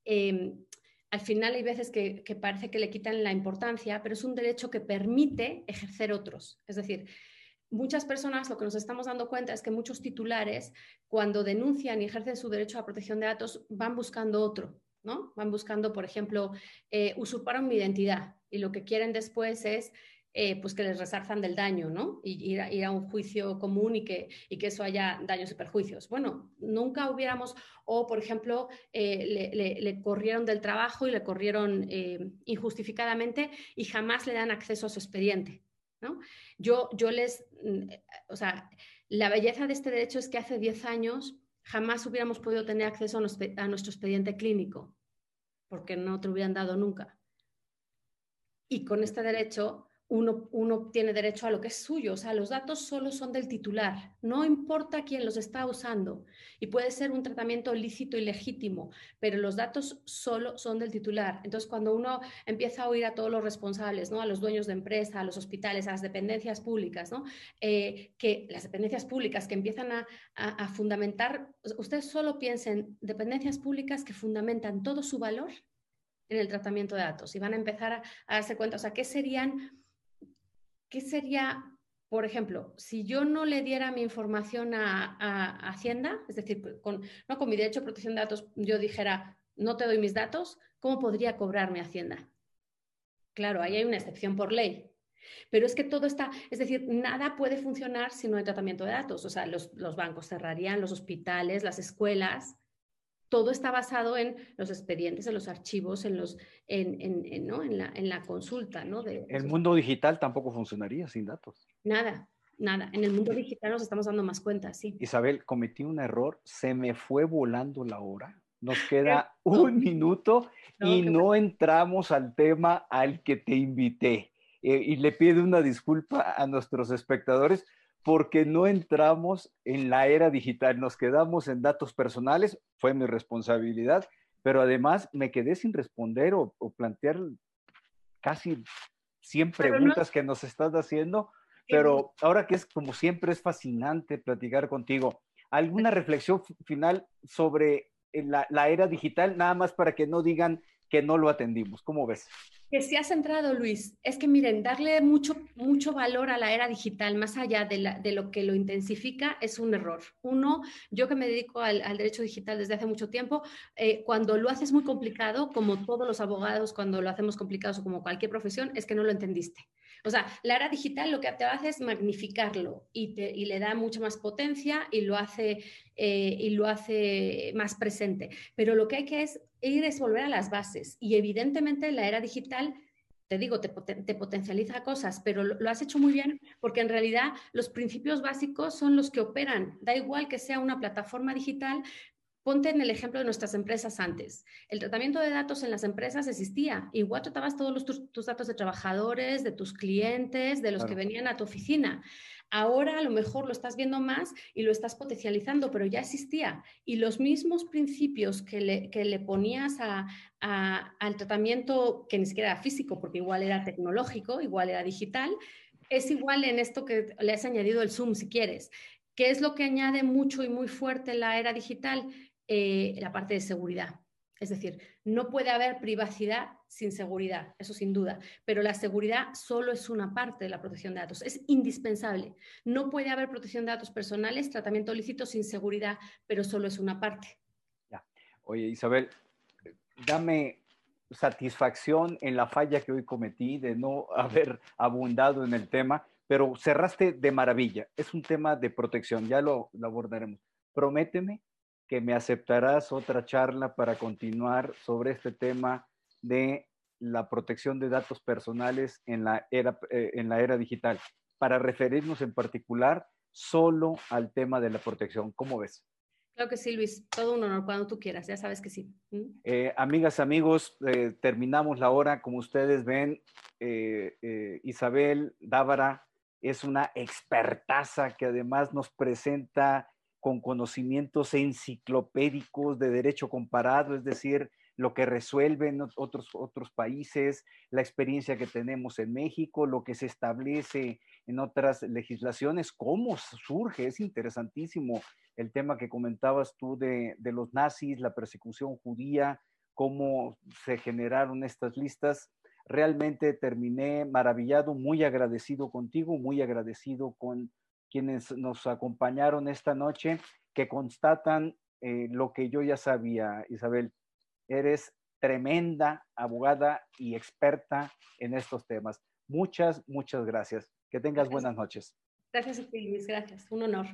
Em, al final hay veces que, que parece que le quitan la importancia, pero es un derecho que permite ejercer otros. Es decir, muchas personas lo que nos estamos dando cuenta es que muchos titulares, cuando denuncian y ejercen su derecho a protección de datos, van buscando otro, ¿no? Van buscando, por ejemplo, eh, usurparon mi identidad y lo que quieren después es eh, pues que les resarzan del daño, ¿no? Y ir a, un juicio común y que, y que eso haya daños y perjuicios. Bueno, nunca hubiéramos, o por ejemplo, eh, le, le, corrieron del trabajo y le corrieron injustificadamente y jamás le dan acceso a su expediente. Yo, yo les, mm, o sea, la belleza de este derecho es que hace 10 años jamás hubiéramos podido tener acceso a nuestro expediente clínico, porque no te hubieran dado nunca. Y con este derecho uno, tiene derecho a lo que es suyo. O sea, los datos solo son del titular, no importa quién los está usando. Y puede ser un tratamiento lícito y legítimo, pero los datos solo son del titular. Entonces, cuando uno empieza a oír a todos los responsables, ¿no? a los dueños de empresa, a los hospitales, a las dependencias públicas, ¿no? Eh, que las dependencias públicas que empiezan a, a fundamentar, ustedes solo piensen dependencias públicas que fundamentan todo su valor en el tratamiento de datos y van a empezar a, a darse cuenta, o sea, ¿qué serían ¿qué sería, por ejemplo, si yo no le diera mi información a, Hacienda, es decir, con, no con mi derecho a protección de datos, yo dijera, no te doy mis datos, ¿cómo podría cobrarme Hacienda? Claro, ahí hay una excepción por ley. Pero es que todo está, es decir, nada puede funcionar si no hay tratamiento de datos. O sea, los bancos cerrarían, los hospitales, las escuelas, todo está basado en los expedientes, en los archivos, en, los, en, en, ¿no? en, la, en la, consulta. ¿no? De, el mundo digital tampoco funcionaría sin datos. Nada, nada. En el mundo digital nos estamos dando más cuenta, sí. Isabel, cometí un error, se me fue volando la hora. Nos queda un minuto y no entramos al tema al que te invité. Eh, y le pido una disculpa a nuestros espectadores porque no entramos en la era digital, nos quedamos en datos personales, fue mi responsabilidad, pero además me quedé sin responder o, plantear casi 100 preguntas que nos estás haciendo, pero ahora que es como siempre es fascinante platicar contigo, ¿alguna reflexión final sobre la, la era digital, nada más para que no digan que no lo atendimos. ¿Cómo ves? Que se ha centrado, Luis. Es que miren, darle mucho, mucho valor a la era digital, más allá de, lo que lo intensifica, es un error. Uno, yo que me dedico al, derecho digital desde hace mucho tiempo, eh, cuando lo haces muy complicado, como todos los abogados, cuando lo hacemos complicado, o como cualquier profesión, es que no lo entendiste. O sea, la era digital lo que te hace es magnificarlo y, le da mucha más potencia y lo, hace, eh, y lo hace más presente. Pero lo que hay que es ir es volver a las bases. Y evidentemente la era digital te digo, te, potencializa cosas, pero lo, lo, has hecho muy bien porque en realidad los principios básicos son los que operan. Da igual que sea una plataforma digital, Ponte en el ejemplo de nuestras empresas antes. El tratamiento de datos en las empresas existía. Igual tratabas todos tus, datos de trabajadores, de tus clientes, de los que venían a tu oficina. Ahora a lo mejor lo estás viendo más y lo estás potencializando, pero ya existía. Y los mismos principios que le, ponías al tratamiento, que ni siquiera era físico, porque igual era tecnológico, igual era digital, es igual en esto que le has añadido el Zoom, si quieres. ¿Qué es lo que añade mucho y muy fuerte la era digital? Eh, la parte de seguridad. Es decir, no puede haber privacidad sin seguridad, eso sin duda, pero la seguridad solo es una parte de la protección de datos, es indispensable. No puede haber protección de datos personales, tratamiento lícito sin seguridad, pero solo es una parte. Ya. Oye, Isabel, dame satisfacción en la falla que hoy cometí de no haber abundado en el tema, pero cerraste de maravilla. Es un tema de protección, ya lo, abordaremos. Prométeme que me aceptarás otra charla para continuar sobre este tema de la protección de datos personales en la era, eh, en la era digital, para referirnos en particular solo al tema de la protección. ¿Cómo ves? Claro que sí, Luis. Todo un honor cuando tú quieras. Ya sabes que sí. ¿Mm? Eh, amigas, amigos, eh, terminamos la hora. Como ustedes ven, eh, Isabel Dávara es una expertaza que además nos presenta con conocimientos enciclopédicos de derecho comparado, es decir, lo que resuelven otros, otros países, la experiencia que tenemos en México, lo que se establece en otras legislaciones, cómo surge, es interesantísimo el tema que comentabas tú de, de los nazis, la persecución judía, cómo se generaron estas listas. Realmente terminé maravillado, muy agradecido contigo, muy agradecido con quienes nos acompañaron esta noche, que constatan eh, lo que yo ya sabía, Isabel. Eres tremenda abogada y experta en estos temas. Muchas, muchas gracias. Que tengas buenas noches. Gracias a ti, Luis. Gracias. Un honor.